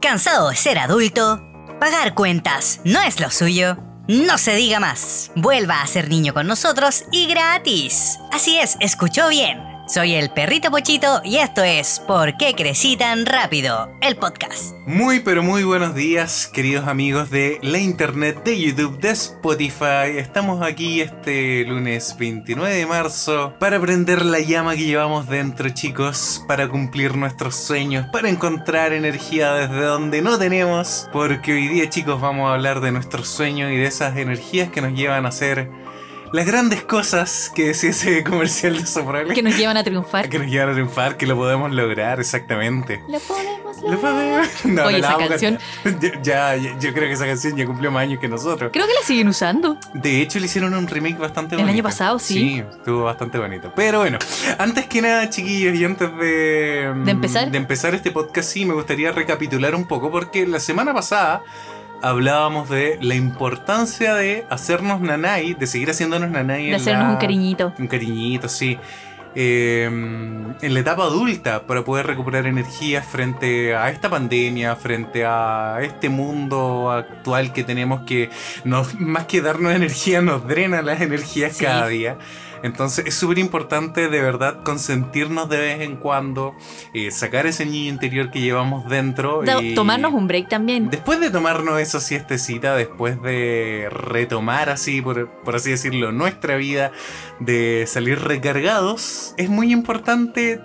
¿Cansado de ser adulto? ¿Pagar cuentas no es lo suyo? No se diga más. Vuelva a ser niño con nosotros y gratis. Así es, escuchó bien. Soy el perrito Pochito y esto es ¿Por qué crecí tan rápido? El podcast. Muy pero muy buenos días, queridos amigos de la internet, de YouTube, de Spotify. Estamos aquí este lunes 29 de marzo para prender la llama que llevamos dentro, chicos, para cumplir nuestros sueños, para encontrar energía desde donde no tenemos. Porque hoy día, chicos, vamos a hablar de nuestros sueños y de esas energías que nos llevan a ser las grandes cosas que decía ese comercial de Soprole. Que nos llevan a triunfar. Que nos llevan a triunfar, que lo podemos lograr, exactamente. Lo podemos Lo lograr. podemos. No, Oye, no esa canción-. Ya, ya- yo creo que esa canción ya cumplió más años que nosotros. Creo que la siguen usando. De hecho, le hicieron un remake bastante El bonito. año pasado, sí. Sí, estuvo bastante bonito. Pero bueno, antes que nada, chiquillos, y antes de, ¿De empezar? de empezar este podcast, sí, me gustaría recapitular un poco, porque la semana pasada hablábamos de la importancia de hacernos nanay, de seguir haciéndonos nanay. De en hacernos la- un cariñito. Un cariñito, sí. Eh, en la etapa adulta para poder recuperar energía frente a esta pandemia, frente a este mundo actual que tenemos que nos, más que darnos energía nos drena las energías Sí. cada día. Entonces es súper importante de verdad consentirnos de vez en cuando, eh, sacar ese niño interior que llevamos dentro. Y- Tomarnos un break también. Después de tomarnos esa siestecita, después de retomar así, por, por así decirlo, nuestra vida, de salir recargados, es muy importante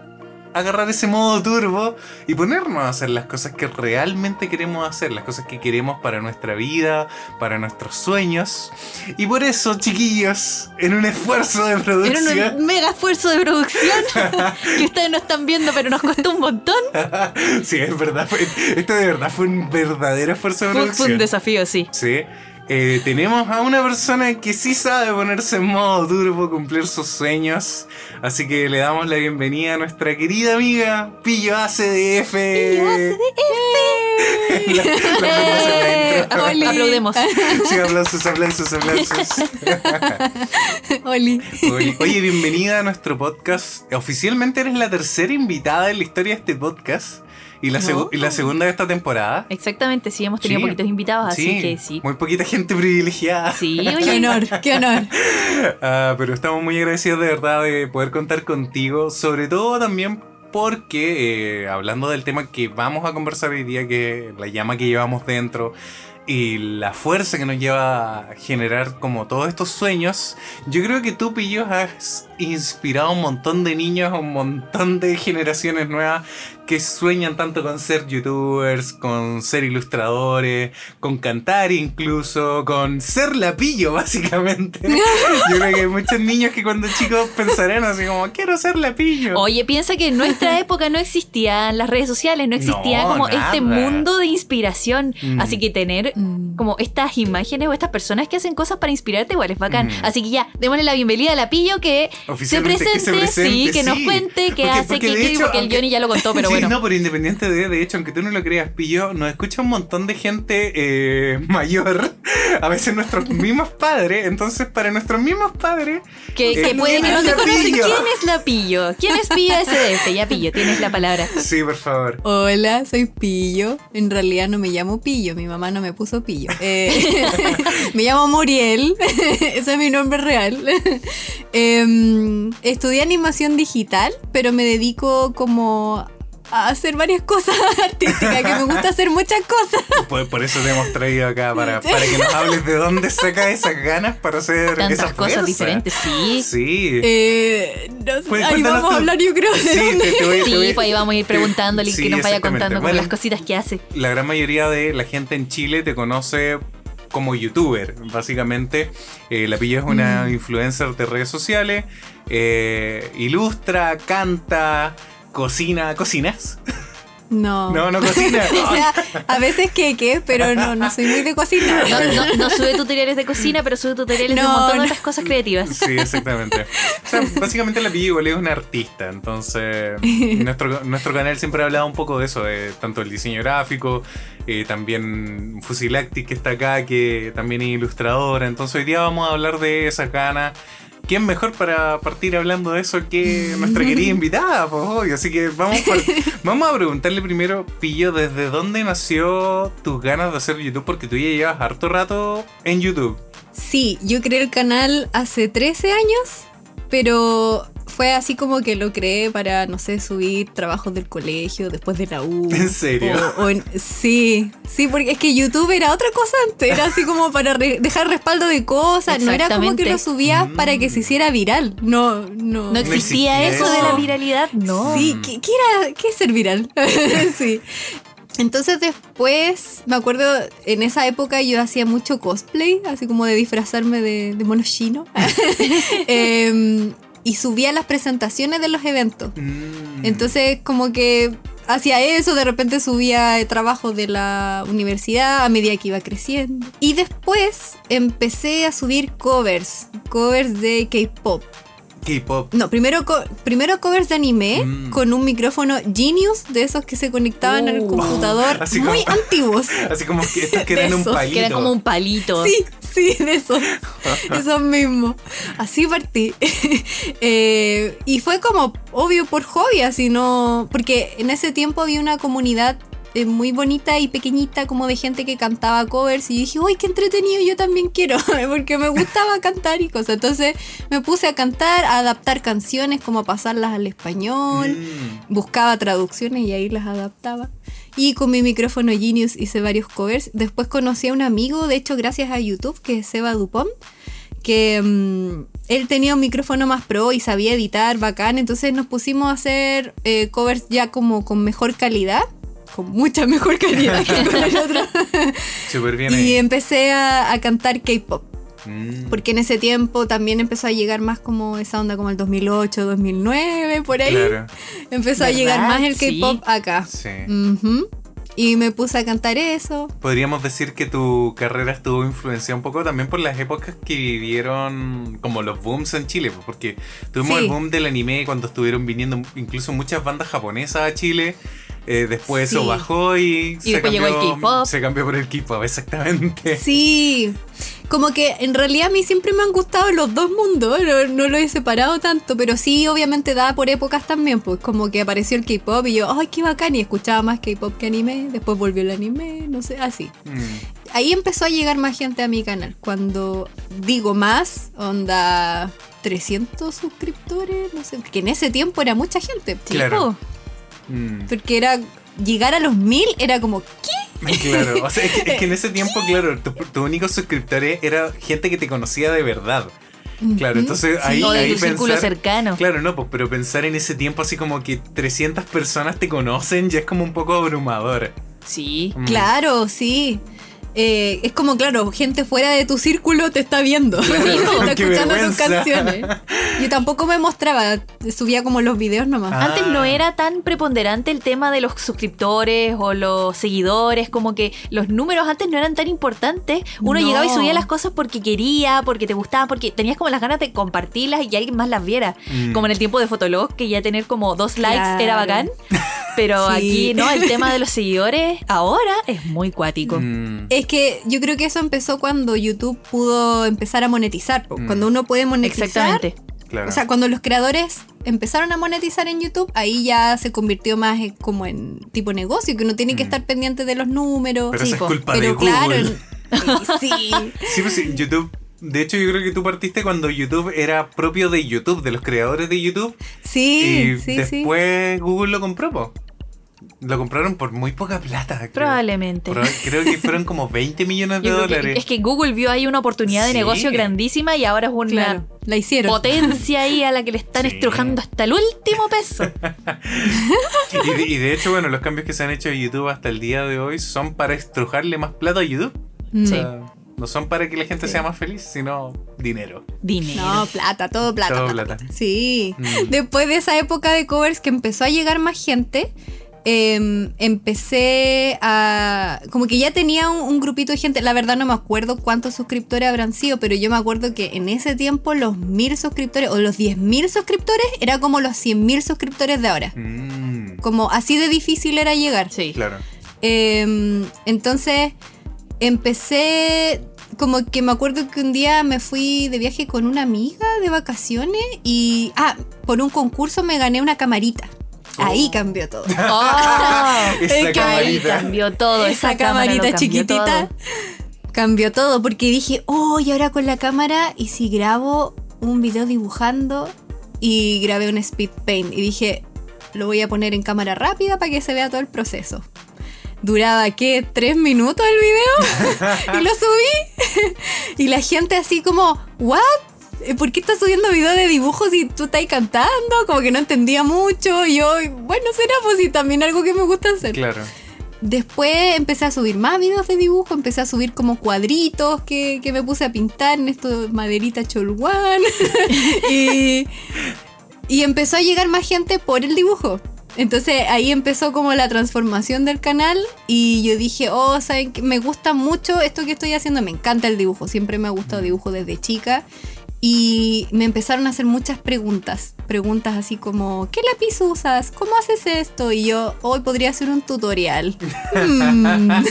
agarrar ese modo turbo y ponernos a hacer las cosas que realmente queremos hacer, las cosas que queremos para nuestra vida, para nuestros sueños. Y por eso, chiquillos, en un esfuerzo de producción... un mega esfuerzo de producción que ustedes no están viendo, pero nos costó un montón. sí, es verdad. fue- esto de verdad fue un verdadero esfuerzo de Fue, producción. fue un desafío, sí. Sí. Eh, tenemos a una persona que sí sabe ponerse en modo turbo, cumplir sus sueños. Así que le damos la bienvenida a nuestra querida amiga Pillo ACDF. Pillo La- la Oli. Aplaudemos. Sí, aplausos, aplausos, aplausos. Oli. Oye, oye, bienvenida a nuestro podcast. Oficialmente eres la tercera invitada en la historia de este podcast. Y la, segu- No. y la segunda de esta temporada. Exactamente, sí, hemos tenido Sí. poquitos invitados, así que sí. Muy poquita gente privilegiada. Sí, Qué oye. honor, qué honor. Ah, pero estamos muy agradecidos de verdad de poder contar contigo, sobre todo también porque eh, hablando del tema que vamos a conversar hoy día, que la llama que llevamos dentro y la fuerza que nos lleva a generar como todos estos sueños, yo creo que tú, Pillos, has inspirado a un montón de niños, a un montón de generaciones nuevas que sueñan tanto con ser youtubers, con ser ilustradores, con cantar incluso, con ser lapillo, básicamente. Yo creo que hay muchos niños que cuando chicos pensarán así como, quiero ser lapillo. Oye, piensa que en nuestra época no existían las redes sociales, no existía No, como nada. este mundo de inspiración. Mm. Así que tener Mm. como estas imágenes o estas personas que hacen cosas para inspirarte igual es bacán. Mm. Así que ya, démosle la bienvenida a la Pillo que se presente, que se presente, sí, que nos cuente, que Porque- hace, porque que, de que- hecho, porque el Johnny ya lo contó, pero sí, bueno. no, pero independiente de, de hecho, aunque tú no lo creas, Pillo, nos escucha un montón de gente eh, mayor, a veces nuestros mismos padres, entonces para nuestros mismos padres, Que, Eh, que puede que ¿quién no la conocen. Pillo? ¿Quién es la Pillo? ¿Quién es Pillo SDF? Ya Pillo, tienes la palabra. sí, por favor. Hola, soy Pillo. En realidad no me llamo Pillo, mi mamá no me puso Pillo. Eh, me llamo Muriel, ese es mi nombre real. Em, estudié animación digital, pero me dedico como a hacer varias cosas artísticas, que me gusta hacer muchas cosas. Por, por eso te hemos traído acá, para, para que nos hables de dónde saca esas ganas para hacer Tantas esa cosas fuerza. diferentes, sí. Sí. Eh, no Pues, ahí vamos a hablar yo creo de Sí, dónde. te- te voy- Sí, pues ahí vamos a ir preguntándole y sí, que nos vaya contando Bueno, las cositas que hace. la gran mayoría de la gente en Chile te conoce como youtuber, básicamente. Eh, la Pilla es una Mm. influencer de redes sociales, eh, ilustra, canta, cocina. ¿Cocinas? No. No, no cocina. O sea, a veces queque, pero no, no soy muy de cocinar. No, no- no sube tutoriales de cocina, pero sube tutoriales de un montón no. de otras cosas creativas. Sí, exactamente. O sea, básicamente la igual es una artista, entonces nuestro, nuestro canal siempre ha hablado un poco de eso, de tanto el diseño gráfico, eh, también Fusilactic que está acá, que también es ilustradora, entonces hoy día vamos a hablar de esas ganas ¿quién mejor para partir hablando de eso que nuestra querida invitada? Pues, obvio. Así que vamos, por- vamos a preguntarle primero, Pillo, ¿desde dónde nació tus ganas de hacer YouTube? Porque tú ya llevas harto rato en YouTube. Sí, yo creé el canal hace 13 años, pero fue así como que lo creé para, no sé, subir trabajos del colegio después de la U. ¿En serio? O- o en- sí, sí, porque es que YouTube era otra cosa antes, era así como para re- dejar respaldo de cosas, no era como que lo subías Mm. para que se hiciera viral, no, no. No existía existía eso de la viralidad, no. Sí, ¿qué, qué era, qué es ser viral? sí. Entonces después, me acuerdo, en esa época yo hacía mucho cosplay, así como de disfrazarme de, de mono chino. Em, y subía las presentaciones de los eventos. Mm. Entonces como que hacía eso, de repente subía trabajos de la universidad a medida que iba creciendo. Y después empecé a subir covers, covers de K-Pop. K-pop. No, primero, co- primero covers de anime Mm. con un micrófono Genius de esos que se conectaban al Uh. computador, Así muy como- antiguos. Así como que estos que eran un palito. Que era como un palito. Sí, sí, de esos. esos mismos. Así partí. Eh, y fue como, obvio, por hobby, así no. Porque en ese tiempo había una comunidad eh, muy bonita y pequeñita, como de gente que cantaba covers. Y dije, uy, qué entretenido, yo también quiero. Porque me gustaba cantar y cosas. Entonces me puse a cantar, a adaptar canciones, como a pasarlas al español Mm. buscaba traducciones y ahí las adaptaba. Y con mi micrófono Genius hice varios covers. Después conocí a un amigo, de hecho gracias a YouTube, que es Seba Dupont, que mm, él tenía un micrófono más pro y sabía editar bacán, entonces nos pusimos a hacer eh, covers ya como con mejor calidad, con mucha mejor calidad que con el otro. Súper bien y ahí. empecé a, a cantar K-pop. Mm. Porque en ese tiempo también empezó a llegar más como esa onda como el 2008, 2009, por ahí. Claro. Empezó a ¿Verdad? llegar más el Sí. K-pop acá. Sí. Ujú. Y me puse a cantar eso. Podríamos decir que tu carrera estuvo influenciada un poco también por las épocas que vivieron como los booms en Chile, pues, porque tuvimos Sí. el boom del anime cuando estuvieron viniendo incluso muchas bandas japonesas a Chile. Eh, después eso Sí. bajó y, se, después llegó el cambió, K-pop. se cambió por el K-pop, exactamente. Sí. Como que en realidad a mí siempre me han gustado los dos mundos. No, no lo he separado tanto. Pero sí, obviamente daba por épocas también. Pues como que apareció el K-pop y yo, ¡ay, qué bacán! Y escuchaba más K-pop que anime. Después volvió el anime, no sé, así. Mm. Ahí empezó a llegar más gente a mi canal. Cuando digo más, onda 300 suscriptores, no sé. Que en ese tiempo era mucha gente. Sí, Claro. Mm. Porque era llegar a los mil era como, ¿qué? Claro, o sea, es que, es que en ese tiempo, claro, tu, tu único suscriptores era gente que te conocía de verdad. Claro, entonces ahí, o de ahí tu círculo pensar- cercano. Claro, no, pues, pero pensar en ese tiempo así como que 300 personas te conocen ya es como un poco abrumador. Sí. Mm. Claro, sí. Eh, es como, claro, gente fuera de tu círculo te está viendo. está escuchando tus canciones. Yo tampoco me mostraba, subía como los videos nomás. Ah. Antes no era tan preponderante el tema de los suscriptores o los seguidores, como que los números antes no eran tan importantes. Uno No. llegaba y subía las cosas porque quería, porque te gustaba, porque tenías como las ganas de compartirlas y que alguien más las viera. Mm. Como en el tiempo de Fotolog, que ya tener como dos likes Claro. era bacán. Pero Sí. aquí, ¿no? El tema de los seguidores ahora es muy cuático. Mm. Es que yo creo que eso empezó cuando YouTube pudo empezar a monetizar. Mm. Cuando uno puede monetizar. Exactamente. Claro. O sea, cuando los creadores empezaron a monetizar en YouTube, ahí ya se convirtió más en- como en tipo negocio, que uno tiene que Mm. estar pendiente de los números. pero sí, eso es culpa Pero de Google. claro, sí. Sí, pues sí, YouTube. De hecho, yo creo que tú partiste cuando YouTube era propio de YouTube, de los creadores de YouTube. Sí, y sí, sí. después Google lo compró, po. Lo compraron por muy poca plata. creo. Probablemente. Proba- Creo que fueron como 20 millones de que- dólares. es que Google vio ahí una oportunidad de Sí. negocio grandísima y ahora es una Claro, la hicieron. potencia ahí a la que le están Sí. estrujando hasta el último peso. Y de, y de hecho, bueno, los cambios que se han hecho en YouTube hasta el día de hoy son para estrujarle más plata a YouTube. Mm. O Sí. sea, no son para que la gente Sí. sea más feliz, sino dinero. Dinero. No, plata, todo plata. Todo plata. Sí. Mm. Después de esa época de covers que empezó a llegar más gente, em, empecé a... Como que ya tenía un, un grupito de gente, la verdad no me acuerdo cuántos suscriptores habrán sido, pero yo me acuerdo que en ese tiempo los mil suscriptores o los diez mil suscriptores era como los cien mil suscriptores de ahora. Mm, Como así de difícil era llegar. Sí. claro. Em, entonces empecé como que me acuerdo que un día me fui de viaje con una amiga de vacaciones y, ah, por un concurso me gané una camarita. Ahí cambió todo. Oh, Esa Es que ahí cambió todo. Esa, Esa camarita chiquitita todo. cambió todo porque dije, oh, y ahora con la cámara, y si grabo un video dibujando y grabé un speed paint y dije, lo voy a poner en cámara rápida para que se vea todo el proceso. Duraba, ¿qué? ¿Tres minutos el video? y lo subí. y la gente así como, ¿what? ¿Por qué estás subiendo videos de dibujos y tú estás cantando? Como que no entendía mucho. Y yo, bueno, será pues y también algo que me gusta hacer. Claro. Después empecé a subir más videos de dibujo, empecé a subir como cuadritos que, que me puse a pintar en esto maderita cholguán. y, y empezó a llegar más gente por el dibujo. Entonces ahí empezó como la transformación del canal y yo dije, oh, ¿saben qué? Me gusta mucho esto que estoy haciendo, me encanta el dibujo, siempre me ha gustado dibujo desde chica. Y me empezaron a hacer muchas preguntas. Preguntas así como, ¿qué lápiz usas? ¿Cómo haces esto? Y yo, hoy podría hacer un tutorial. Hmm.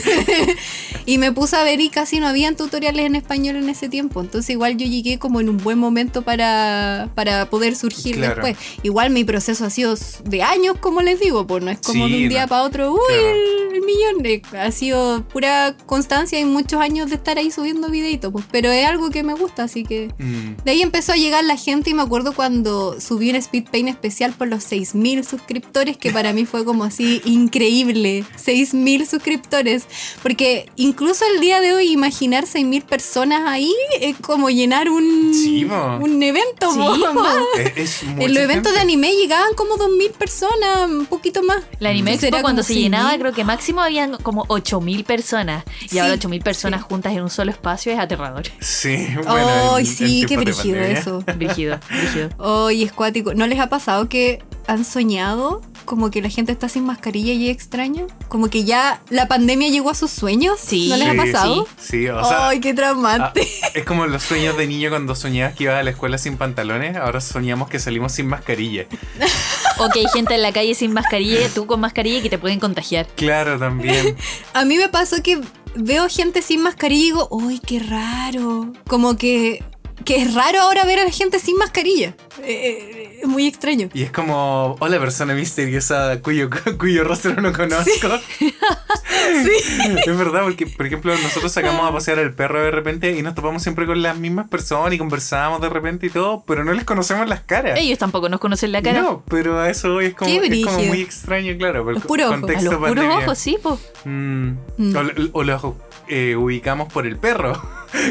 y me puse a ver y casi no habían tutoriales en español en ese tiempo. Entonces igual yo llegué como en un buen momento para, para poder surgir Claro. después. Igual mi proceso ha sido de años, como les digo, pues no es como Sí, de un día no. para otro, uy, Claro. el, el millón. de- Ha sido pura constancia y muchos años de estar ahí subiendo videitos, pues. Pero es algo que me gusta, así que... Mm. De ahí empezó a llegar la gente y me acuerdo cuando subí un speed paint especial por los 6.000 suscriptores, que para mí fue como así increíble. 6.000 suscriptores. Porque incluso el día de hoy imaginar 6.000 personas ahí es como llenar un, Sí, un evento. Sí, po. po. Es, es En los eventos de anime llegaban como 2.000 personas, un poquito más. La Anime Expo cuando se 6.000. llenaba, creo que máximo habían como 8000 personas. Y Sí, ahora 8000 personas sí. juntas en un solo espacio es aterrador. Sí, bueno. Sí, qué brígido eso. Brígido, brígido. Ay, es cuático. ¿No les ha pasado que han soñado como que la gente está sin mascarilla y es extraño? Como que ya la pandemia llegó a sus sueños. Sí. ¿No les Sí, ha pasado? Sí, o sea, Ay, qué ah, traumante. es como los sueños de niño cuando soñabas que ibas a la escuela sin pantalones, ahora soñamos que salimos sin mascarilla. O que hay gente en la calle sin mascarilla tú con mascarilla y que te pueden contagiar. Claro, también. A mí me pasó que veo gente sin mascarilla y digo, ¡ay, qué raro! Como que, que es raro ahora ver a la gente sin mascarilla. Eh, eh, es muy extraño. Y es como, hola persona misteriosa cuyo, cuyo rostro no conozco. Es verdad, porque por ejemplo nosotros sacamos a pasear al perro de repente y nos topamos siempre con las mismas personas y conversábamos de repente y todo, pero no les conocemos las caras. Ellos tampoco nos conocen la cara. No, pero a eso hoy es como, es como muy extraño, claro. por Los puros ojos. A los puros ojos, sí, pues. Mm. Mm. O, o los eh, ubicamos por el perro.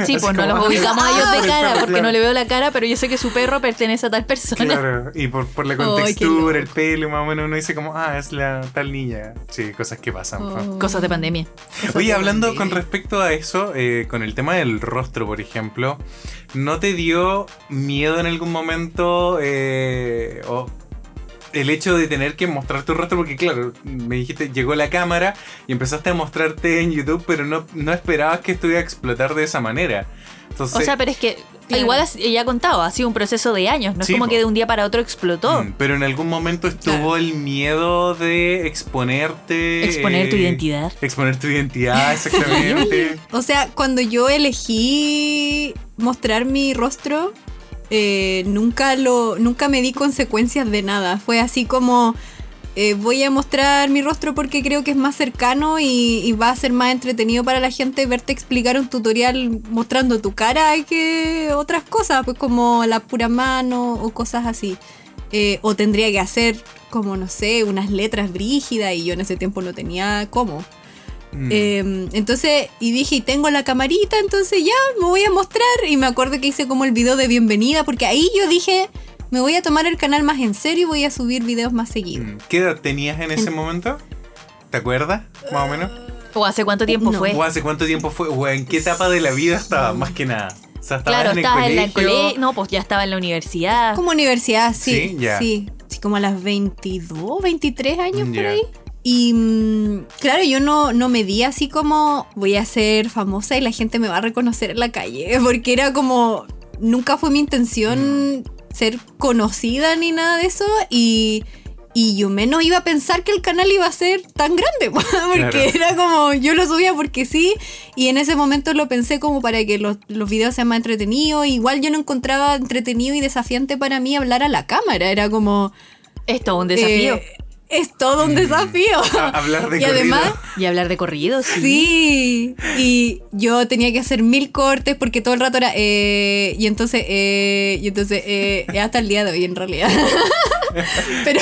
Sí, pues no los ubicamos a ellos por de cara porque claro. no le veo la cara, pero yo sé que su perro pertenece a tal persona. Claro, y por, por la contextura, el pelo, más o menos uno dice como, ah, es la tal niña. Sí, cosas que pasan. Oh. Cosas de pandemia. Cosas Oye, de hablando pandemia. con respecto a eso, eh, con el tema del rostro, por ejemplo, ¿no te dio miedo en algún momento eh, o el hecho de tener que mostrar tu rostro? Porque claro, me dijiste, llegó la cámara y empezaste a mostrarte en YouTube, pero no, no esperabas que esto iba a explotar de esa manera. Entonces, O sea, pero es que Claro. igual ya ha contado, ha sido un proceso de años, no Sí, es como po. que de un día para otro explotó. mm, pero en algún momento estuvo Claro. el miedo de exponerte. Exponer tu eh, identidad. Exponer tu identidad, exactamente. O sea, cuando yo elegí mostrar mi rostro, eh, nunca lo, nunca me di consecuencias de nada. Fue así como eh, voy a mostrar mi rostro porque creo que es más cercano y, y va a ser más entretenido para la gente verte explicar un tutorial mostrando tu cara que otras cosas, pues como la pura mano o cosas así. Eh, o tendría que hacer como, no sé, unas letras brígidas y yo en ese tiempo no tenía cómo. Mm. Eh, entonces, y dije, y tengo la camarita, entonces ya me voy a mostrar. Y me acuerdo que hice como el video de bienvenida, porque ahí yo dije, me voy a tomar el canal más en serio y voy a subir videos más seguidos. Mm, ¿Qué edad tenías en ese momento? ¿Te acuerdas? Más o menos. ¿O hace cuánto tiempo No. fue? ¿O hace cuánto tiempo fue? ¿O en qué etapa de la vida estaba? Más que nada. O sea, estabas Claro, en el estaba en la colegio. No, pues ya estaba en la universidad. Como universidad, sí. Sí, Sí, ya. sí. como a las 22, 23 años por Ya. ahí. Y mm, claro, yo no, no me di así como voy a ser famosa y la gente me va a reconocer en la calle, porque era como, nunca fue mi intención Mm. ser conocida ni nada de eso y, Y yo menos iba a pensar que el canal iba a ser tan grande, porque Claro. era como, yo lo subía porque sí, y en ese momento lo pensé como para que los, los videos sean más entretenidos. Igual yo no encontraba entretenido y desafiante para mí hablar a la cámara, era como... Es todo un desafío. eh, es todo un desafío. A- hablar de y además, corrido. y hablar de corridos, sí. Sí, y yo tenía que hacer mil cortes porque todo el rato era, eh, y entonces, eh, y entonces, eh, hasta el día de hoy en realidad. Pero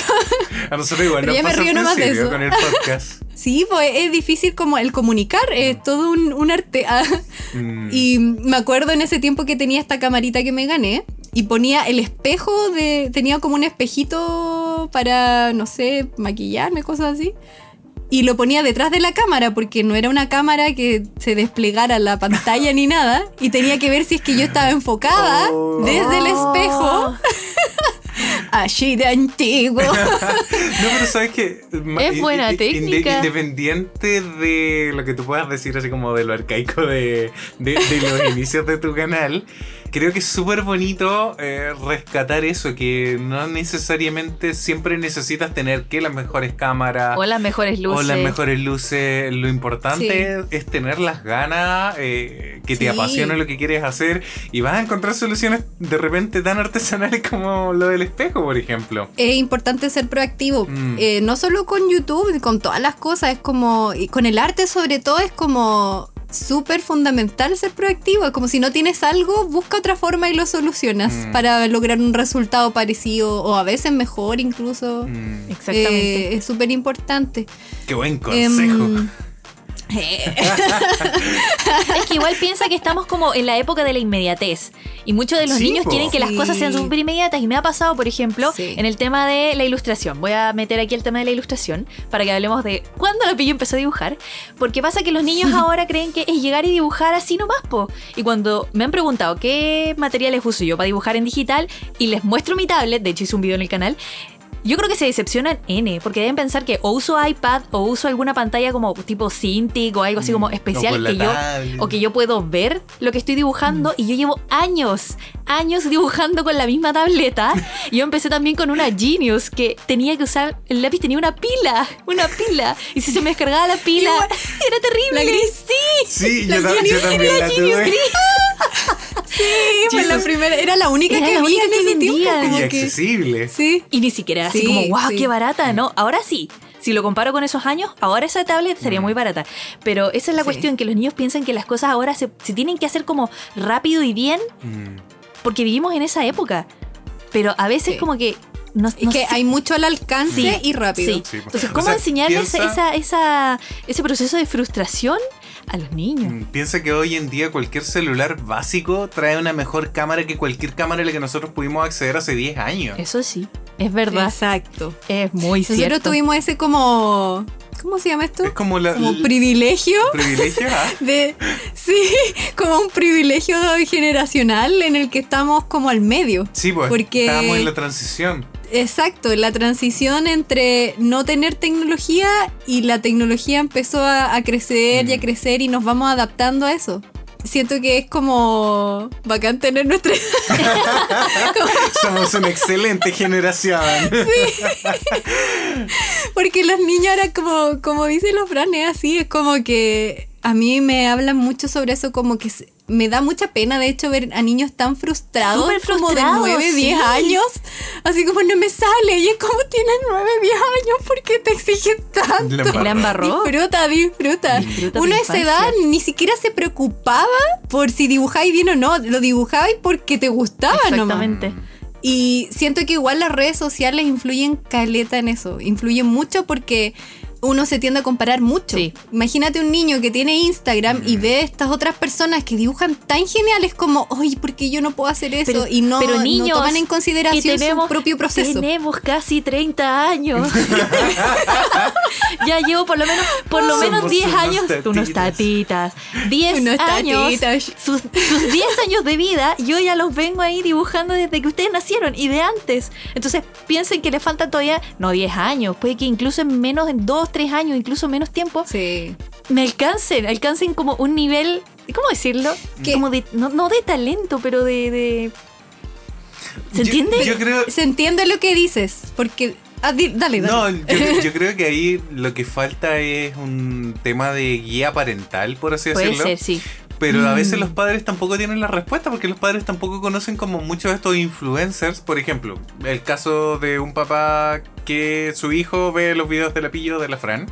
A nosotros igual Pero nos ya me río nomás de eso. con el podcast. sí, pues es difícil como el comunicar, es todo un, un arte. ah. Mm. Y me acuerdo en ese tiempo que tenía esta camarita que me gané y ponía el espejo de, tenía como un espejito para, no sé, maquillarme, cosas así. Y lo ponía detrás de la cámara porque no era una cámara que se desplegara la pantalla ni nada. Y tenía que ver si es que yo estaba enfocada Oh. desde el espejo. Así de antiguo. No, pero sabes que. Es buena técnica. Independiente de lo que tú puedas decir, así como de lo arcaico de, de- de los inicios de tu canal, creo que es súper bonito eh, rescatar eso, que no necesariamente siempre necesitas tener que las mejores cámaras. O las mejores luces. O las mejores luces. Lo importante es tener las ganas, eh, que te Sí. apasiona lo que quieres hacer y vas a encontrar soluciones de repente tan artesanales como lo del espejo, por ejemplo. es importante ser proactivo. Mm. Eh, no solo con YouTube, con todas las cosas, es como. Y con el arte, sobre todo, es como súper fundamental ser proactivo. Es como si no tienes algo, busca otra forma y lo solucionas Mm. para lograr un resultado parecido o a veces mejor incluso. Mm, Exactamente. Eh, es súper importante. qué buen consejo. Em, eh, Es que igual piensa que estamos como en la época de la inmediatez. Y muchos de los Sí, niños po. quieren que las Sí. cosas sean súper inmediatas. Y me ha pasado, por ejemplo, Sí. en el tema de la ilustración. Voy a meter aquí el tema de la ilustración para que hablemos de cuándo la pillo empezó a dibujar. Porque pasa que los niños ahora creen que es llegar y dibujar así nomás, po. Y cuando me han preguntado qué materiales uso yo para dibujar en digital y les muestro mi tablet, de hecho hice un video en el canal, yo creo que se decepcionan N, porque deben pensar que o uso iPad o uso alguna pantalla como tipo Cintiq o algo así como Mm, especial o con la que yo o que yo puedo ver lo que estoy dibujando y yo llevo años, años dibujando con la misma tableta. Yo empecé también con una Genius que tenía que usar, el lápiz tenía una pila, una pila. Y si se me descargaba la pila, Igual. era terrible. La gris. Sí. Sí, La yo, ta- yo Genius- también la Genius tuve. gris. sí, fue la primera, era la única Era que la había única en que ese tiempo. vendían. Y como que- accesible. sí. Y ni siquiera era así Sí, como, wow, sí. qué barata, ¿no? Ahora sí. Si lo comparo con esos años, ahora esa tablet sería Mm. muy barata. Pero esa es la Sí. cuestión, que los niños piensan que las cosas ahora se, se tienen que hacer como rápido y bien Mm. Porque vivimos en esa época. Pero a veces Sí. como que... No, Es no que sé- hay mucho al alcance Sí, y rápido. Sí. Sí, pues. Entonces, O ¿cómo sea, enseñarles piensa- esa, esa, ese proceso de frustración a los niños? Mm, Piensa que hoy en día cualquier celular básico trae una mejor cámara que cualquier cámara a la que nosotros pudimos acceder hace 10 años. Eso sí, es verdad. Exacto. Es muy Nosotros cierto. tuvimos ese como. ¿Cómo se llama esto? Es como la, Como el privilegio. privilegio. ¿ah? De, sí, como un privilegio generacional en el que estamos como al medio. Sí, pues Porque- estábamos en la transición. Exacto, la transición entre no tener tecnología y la tecnología empezó a, a crecer y a Mm. crecer y nos vamos adaptando a eso. Siento que es como bacán tener nuestra... Somos una excelente generación. Porque los niños ahora, como, como dicen los franes, así, es como que a mí me hablan mucho sobre eso, como que me da mucha pena, de hecho, ver a niños tan frustrados, como de frustrados, 9, 10 sí. años, así como no me sale, y es como tienes 9, 10 años, ¿por qué te exigen tanto? Disfruta, disfruta. Disfruta Uno a esa edad ni siquiera se preocupaba por si dibujáis bien o no, lo dibujabais porque te gustaba nomás. Exactamente. Y siento que igual las redes sociales influyen caleta en eso. Influyen mucho porque uno se tiende a comparar mucho. Sí. Imagínate un niño que tiene Instagram y ve estas otras personas que dibujan tan geniales como, oye, ¿por qué yo no puedo hacer eso? Pero- y no, pero no toman en consideración tenemos, su propio proceso. Tenemos casi 30 años. ya llevo por lo menos por lo menos 10 unos años. Unos tatitas. tatitas. 10 Unos años. tatitas. Sus, sus 10 años de vida, yo ya los vengo ahí dibujando desde que ustedes nacieron y de antes. Entonces piensen que le faltan todavía, no 10 años, puede que incluso en menos, en 2, 3 años, incluso menos tiempo, Sí. me alcancen, alcancen como un nivel, ¿cómo decirlo? ¿Qué? Como de, no, no de talento, pero de... de- ¿Se Yo- entiende? Yo, creo. Se entiende lo que dices, porque Ah, di- dale, dale. No, yo, yo creo que ahí lo que falta es un tema de guía parental, por así Puede decirlo. ser, sí. Pero a veces Mm. los padres tampoco tienen la respuesta porque los padres tampoco conocen como muchos de estos influencers. Por ejemplo, el caso de un papá que su hijo ve los videos de la pillo de la Fran.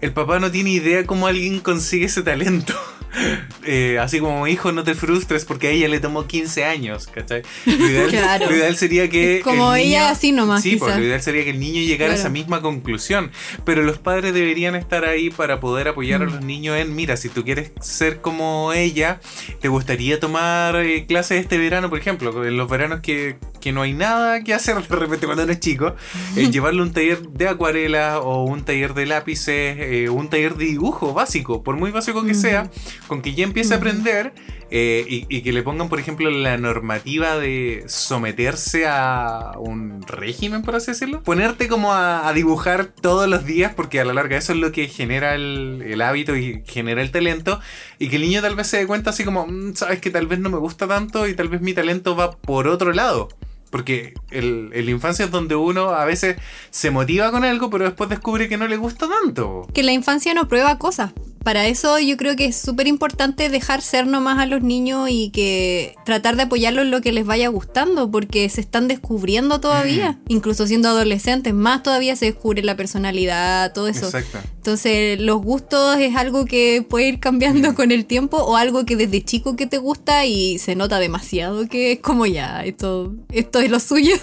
El papá no tiene idea cómo alguien consigue ese talento. Eh, así como, hijo, no te frustres porque a ella le tomó 15 años, ¿cachai? Lo ideal, Claro. lo ideal sería que... Como el ella así nomás, Sí, pues, lo ideal sería que el niño llegara a esa misma conclusión. Pero los padres deberían estar ahí para poder apoyar a Mm. los niños en, mira, si tú quieres ser como ella, ¿te gustaría tomar eh, clases este verano, por ejemplo? En los veranos que, que no hay nada que hacer de repente cuando eres chico, eh, llevarle un taller de acuarela o un taller de lápices, un taller de dibujo básico, por muy básico que Ujú. sea, con que ya empiece a aprender eh, y, y que le pongan, por ejemplo, la normativa de someterse a un régimen, por así decirlo. Ponerte como a, a dibujar todos los días, porque a la larga eso es lo que genera el, el hábito y genera el talento. Y que el niño tal vez se dé cuenta así como, "Mm, sabes que tal vez no me gusta tanto y tal vez mi talento va por otro lado. Porque el, infancia es donde uno a veces se motiva con algo, pero después descubre que no le gusta tanto. que la infancia no prueba cosas. Para eso yo creo que es súper importante dejar ser nomás a los niños y que tratar de apoyarlos en lo que les vaya gustando, porque se están descubriendo todavía, incluso siendo adolescentes, más todavía se descubre la personalidad, todo eso. Exacto. Entonces los gustos es algo que puede ir cambiando con el tiempo o algo que desde chico que te gusta y se nota demasiado que es como ya, esto, esto es lo suyo.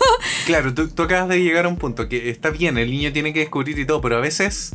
Claro, tú, tú acabas de llegar a un punto que está bien, el niño tiene que descubrir y todo, pero a veces,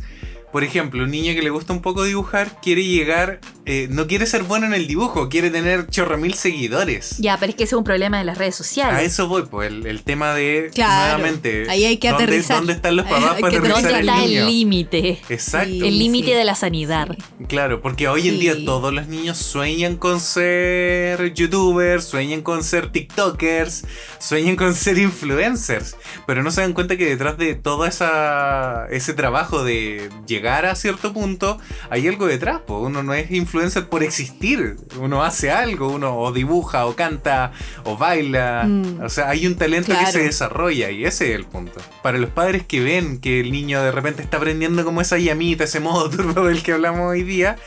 por ejemplo, un niño que le gusta un poco dibujar quiere llegar, eh, no quiere ser bueno en el dibujo, quiere tener chorro mil seguidores. Ya, pero es que ese es un problema de las redes A sociales. eso voy, pues el, el tema de, Claro, nuevamente, ahí hay que ¿dónde, aterrizar. ¿dónde están los papás para aterrizar ¿Dónde está niño? el límite? Exacto. Sí. El límite sí. de la sanidad. Claro, porque hoy en Sí. día todos los niños sueñan con ser youtubers, sueñan con ser tiktokers, sueñan con ser influencers, pero no se dan cuenta que detrás de todo esa, ese trabajo de llegar a cierto punto hay algo detrás, pues uno no es influencer por existir, uno hace algo, uno o dibuja o canta o baila, Mm. o sea, hay un talento que se desarrolla y ese es el punto. Para los padres que ven que el niño de repente está aprendiendo como esa llamita, ese modo turbo del que hablamos hoy día,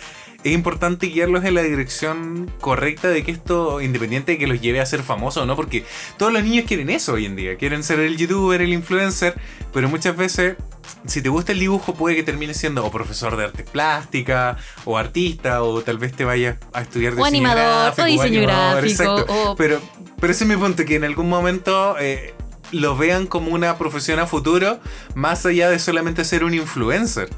es importante guiarlos en la dirección correcta de que esto, independiente de que los lleve a ser famosos o no, porque todos los niños quieren eso hoy en día, quieren ser el youtuber, el influencer, pero muchas veces, si te gusta el dibujo, puede que termines siendo o profesor de arte plástica, o artista, o tal vez te vayas a estudiar O diseño animador, gráfico, o diseño animador, gráfico, exacto. o- Pero, pero ese es mi punto, que en algún momento... eh, lo vean como una profesión a futuro, más allá de solamente ser un influencer.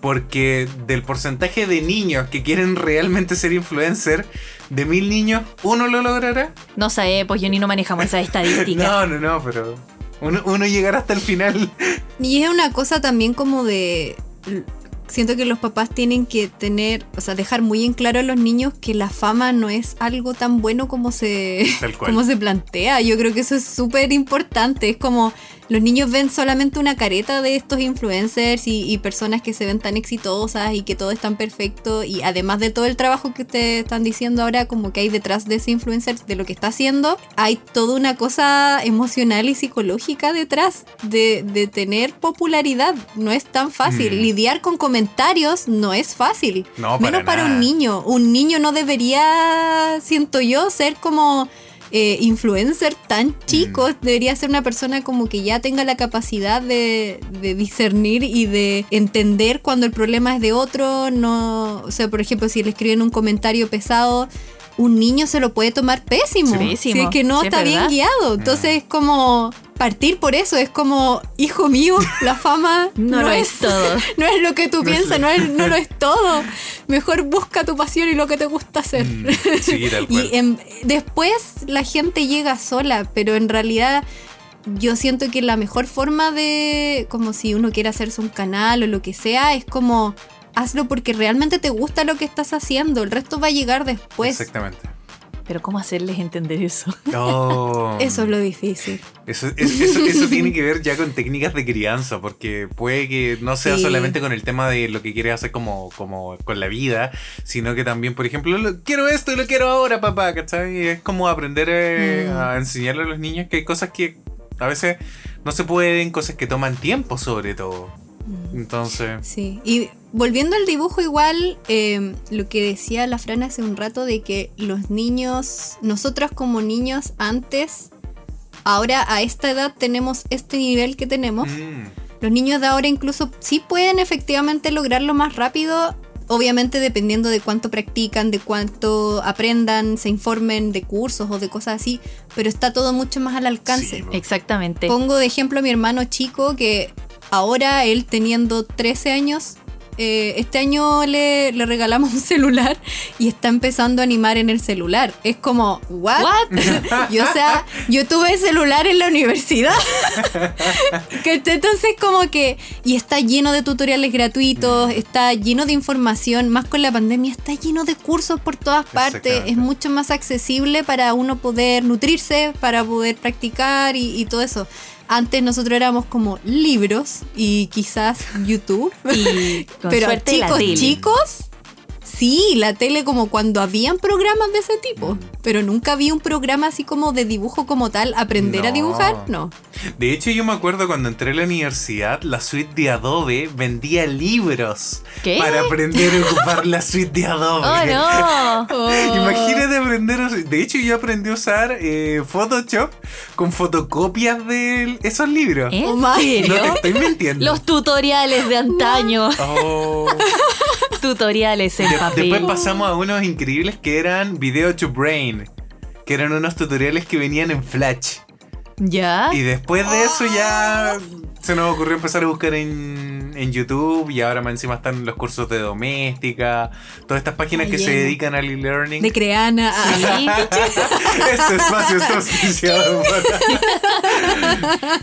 Porque del porcentaje de niños que quieren realmente ser influencer, de mil niños, ¿uno lo logrará? No sé, pues yo ni no manejamos esa estadística. No, no, no, pero uno, uno llegará hasta el final. Y es una cosa también como de... Siento que los papás tienen que tener, o sea, dejar muy en claro a los niños que la fama no es algo tan bueno como se, como se plantea. Yo creo que eso es súper importante. Es como los niños ven solamente una careta de estos influencers y, y personas que se ven tan exitosas y que todo es tan perfecto. Y además de todo el trabajo que te están diciendo ahora, como que hay detrás de ese influencer, de lo que está haciendo, hay toda una cosa emocional y psicológica detrás de, de tener popularidad. No es tan fácil. Mm. Lidiar con comentarios no es fácil. No, para Menos para un niño. Un niño no debería, siento yo, ser como eh, influencer tan chico. Mm. Debería ser una persona como que ya tenga la capacidad de, de discernir y de entender cuando el problema es de otro. No, o sea, por ejemplo, si le escriben un comentario pesado. Un niño se lo puede tomar pésimo. Si es que no Sí, es está bien guiado. Entonces es como partir por eso. Es como, hijo mío, la fama No, lo es todo. no es lo que tú No es piensas, lo- no, es, no lo es todo. Mejor busca tu pasión y lo que te gusta hacer. Mm, sí, tal cual. Y después la gente llega sola, pero en realidad yo siento que la mejor forma de, como si uno quiere hacerse un canal o lo que sea, es como hazlo porque realmente te gusta lo que estás haciendo. El resto va a llegar después. Exactamente. Pero ¿cómo hacerles entender eso? Oh. Eso es lo difícil. Eso, es- eso, eso tiene que ver ya con técnicas de crianza, porque puede que no sea Sí. solamente con el tema de lo que quieres hacer como, como con la vida, sino que también, por ejemplo, lo- quiero esto y lo quiero ahora, papá, ¿cachai? Y es como aprender eh, Mm. a enseñarle a los niños que hay cosas que a veces no se pueden, cosas que toman tiempo sobre todo. Mm. Entonces, Sí, y volviendo al dibujo igual, eh, lo que decía la Fran hace un rato de que los niños, nosotros como niños antes, ahora a esta edad tenemos este nivel que tenemos. mm, Los niños de ahora incluso sí pueden efectivamente lograrlo más rápido, obviamente dependiendo de cuánto practican, de cuánto aprendan, se informen de cursos o de cosas así, pero está todo mucho más al alcance. Sí. Exactamente. Pongo de ejemplo a mi hermano chico que ahora él teniendo 13 años, eh, este año le, le regalamos un celular y está empezando a animar en el celular. Es como, ¿what? What? Yo, o sea, yo tuve celular en la universidad. Entonces, como que. Y está lleno de tutoriales gratuitos, está lleno de información. Más con la pandemia, está lleno de cursos por todas partes. Es mucho más accesible para uno poder nutrirse, para poder practicar y, y todo eso. Antes nosotros éramos como libros y quizás YouTube. Y con Pero chicos, chicos, sí, la tele como cuando habían programas de ese tipo. Pero nunca vi un programa así como de dibujo como tal. Aprender a dibujar, no. De hecho, yo me acuerdo cuando entré a la universidad, la suite de Adobe vendía libros ¿Qué? para aprender a ocupar la suite de Adobe. ¡Oh, no! Imagínate aprender a De hecho, yo aprendí a usar eh, Photoshop con fotocopias de esos libros. ¿En Oh, serio? No te estoy mintiendo. Los tutoriales de antaño. Oh. tutoriales en De- después pasamos a unos increíbles que eran Video to Brain, que eran unos tutoriales que venían en Flash. ¿Ya? Y después de eso ya se nos ocurrió empezar a buscar en, en YouTube y ahora más encima están los cursos de doméstica, todas estas páginas que se dedican al e-learning. De Creana. ah. Sí. este espacio está auspiciado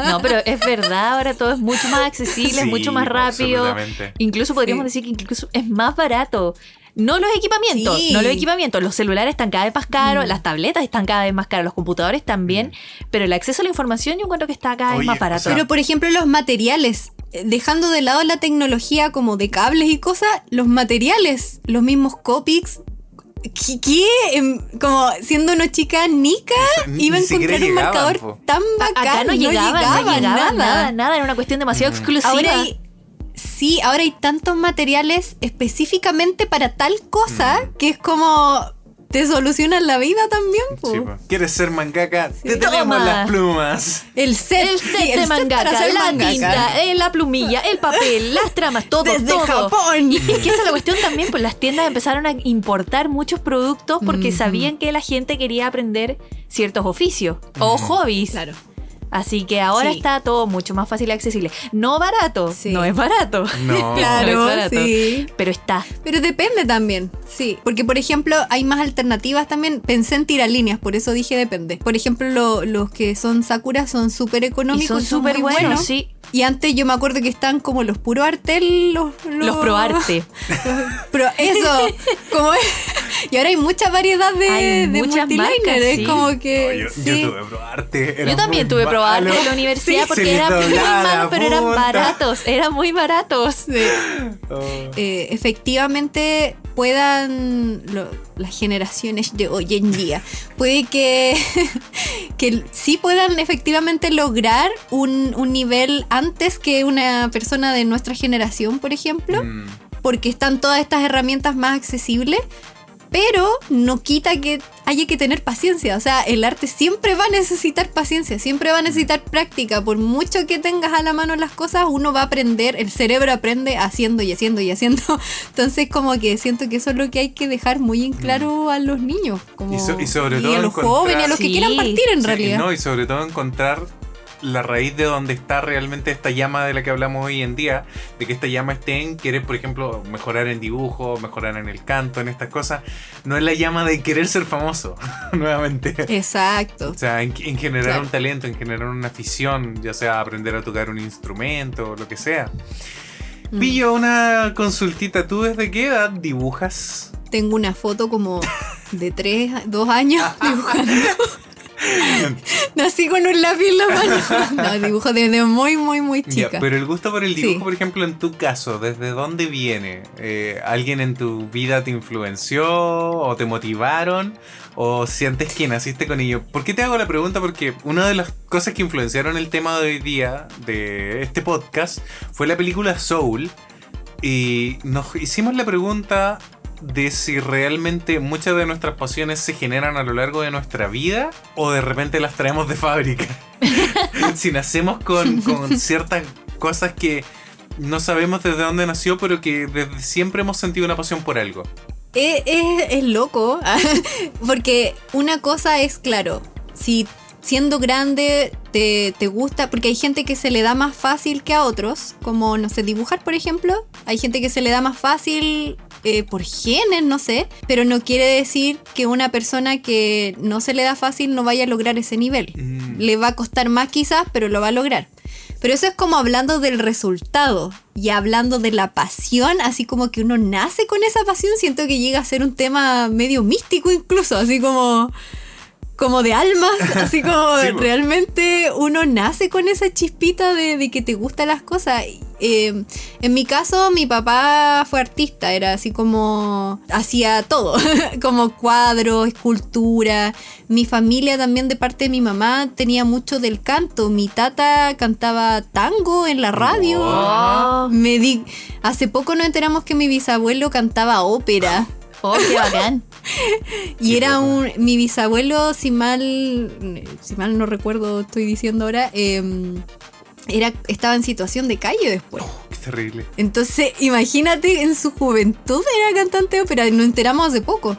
No, pero es verdad, ahora todo es mucho más accesible, es mucho más rápido. Incluso podríamos Sí. decir que incluso es más barato. No los equipamientos, Sí. no los equipamientos. Los celulares están cada vez más caros, Mm. las tabletas están cada vez más caras, los computadores también. Pero el acceso a la información yo encuentro que está cada vez más o barato. sea, Pero por ejemplo, los materiales. eh, Dejando de lado la tecnología como de cables y cosas, los materiales, los mismos Copics. ¿Qué? qué? Em, Como siendo una chica nica, ni- iba a encontrar un llegaban, marcador po. tan bacán. Acá no llegaban, no llegaba nada. nada, nada, Era una cuestión demasiado Mm. exclusiva. Ahora hay, sí, ahora hay tantos materiales específicamente para tal cosa Mm. que es como te solucionan la vida también. po. Sí. ¿Quieres ser mangaka? Te Toma. tenemos las plumas. El set, El set sí, de set para mangaka, ser la mangaka. tinta, eh, la plumilla, el papel, las tramas, todo, Desde todo. Japón. Y es que esa es la cuestión también, pues las tiendas empezaron a importar muchos productos porque sabían que la gente quería aprender ciertos oficios o hobbies. Claro. Así que ahora Sí. está todo mucho más fácil y accesible. No barato, Sí. no es barato. No. Claro, No es barato. sí. Pero está. Pero depende también, sí. Porque, por ejemplo, hay más alternativas también. Pensé en tiralíneas, por eso dije depende. Por ejemplo, lo- los que son Sakura son súper Y económicos. son súper buenos, sí. Y antes yo me acuerdo que están como los puro artel, los... Los proarte. Pero eso, como es. Y ahora hay mucha variedad de, Hay de multiliner, marcas, es sí. como que. Oh, yo, sí. yo tuve probarte. Yo también tuve probarte en la universidad Sí, porque eran muy malos, pero eran baratos. Eran muy baratos. Sí. Oh. eh, efectivamente puedan lo- las generaciones de hoy en día puede que que sí puedan efectivamente lograr un, un nivel antes que una persona de nuestra generación por ejemplo Mm. porque están todas estas herramientas más accesibles pero no quita que haya que tener paciencia. O sea, el arte siempre va a necesitar paciencia, siempre va a necesitar práctica. Por mucho que tengas a la mano las cosas, uno va a aprender, el cerebro aprende haciendo y haciendo y haciendo. Entonces, como que siento que eso es lo que hay que dejar muy en claro a los niños. Como, Y so- y sobre todo a los jóvenes, a los que quieran partir en Sí, realidad. no, y sobre todo encontrar la raíz de donde está realmente esta llama de la que hablamos hoy en día, de que esta llama esté en querer, por ejemplo, mejorar en dibujo, mejorar en el canto, en estas cosas, no es la llama de querer ser famoso, nuevamente. Exacto. O sea, en, en generar Claro. un talento, en generar una afición, ya sea aprender a tocar un instrumento, lo que sea. Mm. Pillo una consultita, ¿tú desde qué edad dibujas? Tengo una foto como de tres, dos años dibujando. Nací con un lápiz en la mano. No, dibujo desde muy, muy, muy Ya, chica. pero el gusto por el dibujo, Sí. por ejemplo, en tu caso, ¿desde dónde viene? Eh, ¿Alguien en tu vida te influenció o te motivaron? ¿O sientes que naciste con ello? ¿Por qué te hago la pregunta? Porque una de las cosas que influenciaron el tema de hoy día de este podcast fue la película Soul. Y nos hicimos la pregunta de si realmente muchas de nuestras pasiones se generan a lo largo de nuestra vida o de repente las traemos de fábrica. si nacemos con, con ciertas cosas que no sabemos desde dónde nació, pero que desde siempre hemos sentido una pasión por algo. Es, es- es loco, porque una cosa es, claro, si siendo grande te, te gusta, porque hay gente que se le da más fácil que a otros, como, no sé, dibujar, por ejemplo, hay gente que se le da más fácil eh, por genes, no sé, pero no quiere decir que una persona que no se le da fácil no vaya a lograr ese nivel. Mm. Le va a costar más quizás, pero lo va a lograr. Pero eso es como hablando del resultado y hablando de la pasión, así como que uno nace con esa pasión, siento que llega a ser un tema medio místico incluso, así como como de almas, así como Sí, realmente uno nace con esa chispita de, de que te gustan las cosas. Eh, en mi caso, mi papá fue artista, era así como hacía todo, como cuadros, escultura. Mi familia también de parte de mi mamá tenía mucho del canto. Mi tata cantaba tango en la radio. Oh, Me di, hace poco nos enteramos que mi bisabuelo cantaba ópera. oh, qué bacán. Y era loco. un. Mi bisabuelo, si mal. Si mal no recuerdo, estoy diciendo ahora. em, era, estaba en situación de calle después. Qué terrible. Entonces, imagínate, en su juventud era cantante de ópera. Nos enteramos hace poco.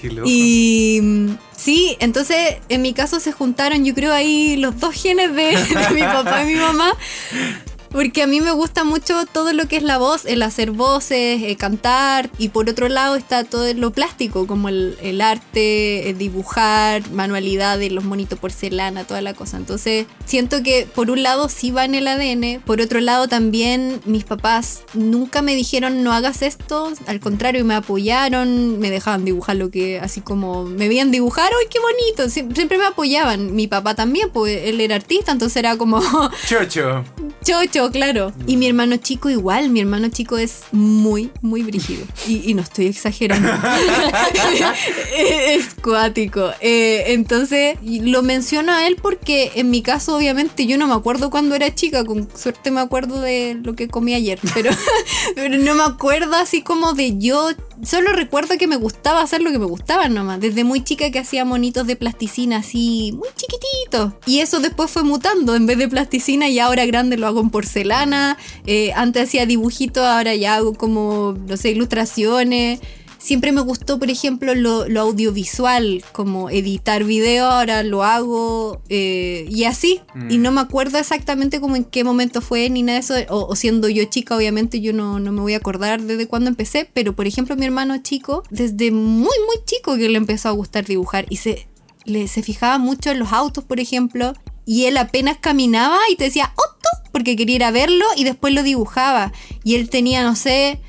Qué loco. Y sí, entonces en mi caso se juntaron, yo creo ahí los dos genes de, de mi papá y mi mamá. Porque a mí me gusta mucho todo lo que es la voz, el hacer voces, eh, cantar. Y por otro lado está todo lo plástico, como el, el arte, el dibujar, manualidades, los monitos porcelana, toda la cosa. Entonces siento que por un lado sí va en el ADN, por otro lado también mis papás nunca me dijeron no hagas esto, al contrario me apoyaron, me dejaban dibujar lo que, así como me veían dibujar, ¡ay, qué bonito! Sie- Siempre me apoyaban. Mi papá también, pues él era artista, entonces era como... Chocho. Chocho, claro. Y mi hermano chico igual, mi hermano chico es muy, muy brígido. Y, y no estoy exagerando. es cuático. Eh, entonces, lo menciono a él porque en mi caso, obviamente, yo no me acuerdo cuando era chica. Con suerte me acuerdo de lo que comí ayer. Pero, pero no me acuerdo así como de yo. Solo recuerdo que me gustaba hacer lo que me gustaba nomás. Desde muy chica que hacía monitos de plasticina así, muy chiquititos. Y eso después fue mutando. En vez de plasticina y ahora grande lo hago en porcelana. Eh, antes hacía dibujitos, ahora ya hago como, no sé, ilustraciones. Siempre me gustó, por ejemplo, lo, lo audiovisual, como editar video, ahora lo hago eh, y así. Mm. Y no me acuerdo exactamente como en qué momento fue ni nada de eso. O, o siendo yo chica, obviamente yo no, no me voy a acordar desde cuándo empecé. Pero, por ejemplo, mi hermano chico, desde muy, muy chico que le empezó a gustar dibujar y se, le, se fijaba mucho en los autos, por ejemplo. Y él apenas caminaba y te decía, ¡Otto! Porque quería ir a verlo y después lo dibujaba. Y él tenía, no sé,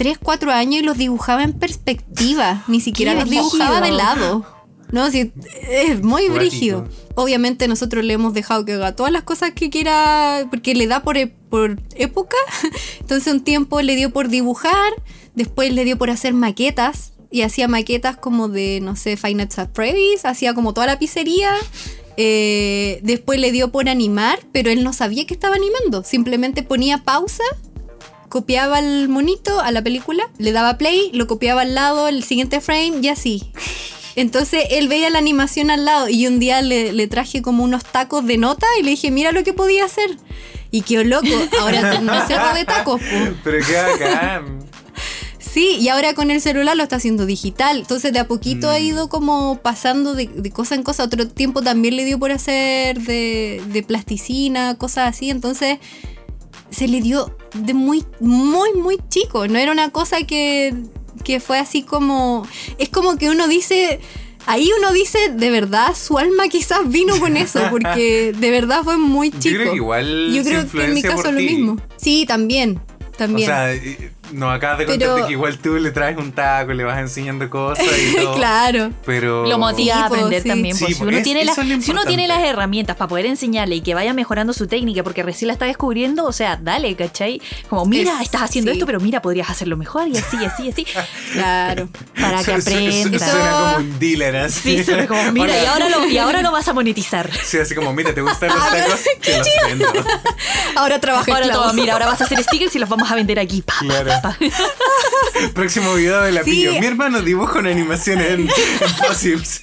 3, 4 años y los dibujaba en perspectiva. Ni siquiera ¡Qué los dibujaba de lado. No, sí, es muy brígido. Obviamente nosotros le hemos dejado que haga todas las cosas que quiera, porque le da por, e- por época. Entonces un tiempo le dio por dibujar, después le dio por hacer maquetas. Y hacía maquetas como de, no sé, Nights at Freddy's, hacía como toda la pizzería. Eh, después le dio por animar, pero él no sabía que estaba animando. Simplemente ponía pausa copiaba el monito a la película, le daba play, lo copiaba al lado, el siguiente frame y así. Entonces él veía la animación al lado y un día le, le traje como unos tacos de nota y le dije, mira lo que podía hacer. Y qué loco, ahora tengo un cerro de tacos. po. Pero qué bacán. Sí, y ahora con el celular lo está haciendo digital. Entonces de a poquito ha Mm. ido como pasando de, de cosa en cosa. Otro tiempo también le dio por hacer de, de plasticina, cosas así. Entonces se le dio de muy, muy, muy chico. No era una cosa que, que fue así como... Es como que uno dice... Ahí uno dice, de verdad, su alma quizás vino con eso, porque de verdad fue muy Yo chico. creo que igual Yo creo que en mi caso lo mismo. Sí, también. O También. sea, eh, No, acabas de Pero- contarte que igual tú le traes un taco, le vas enseñando cosas y todo. claro. Pero. Lo motiva Sí, a aprender sí. también. Sí, si, uno es- tiene las, si uno tiene herramientas para poder enseñarle y que vaya mejorando su técnica porque recién la está descubriendo, o sea, dale, ¿cachai? Como, mira, Es- estás haciendo sí. esto, pero mira, podrías hacerlo mejor y así, así, así. Claro. Para que Su- su- su- aprenda. Suena como un dealer así. Sí, suena como, mira, y ahora, lo, y ahora lo vas a monetizar. Sí, así como, mira, ¿te gustan los tacos? Ahora trabaja Ahora todo, mira, ahora vas a hacer stickers y los vamos a vender aquí. Pa, pa, Claro. Próximo video de la Sí. pillo. Mi hermano dibuja una animación en, en Possibles.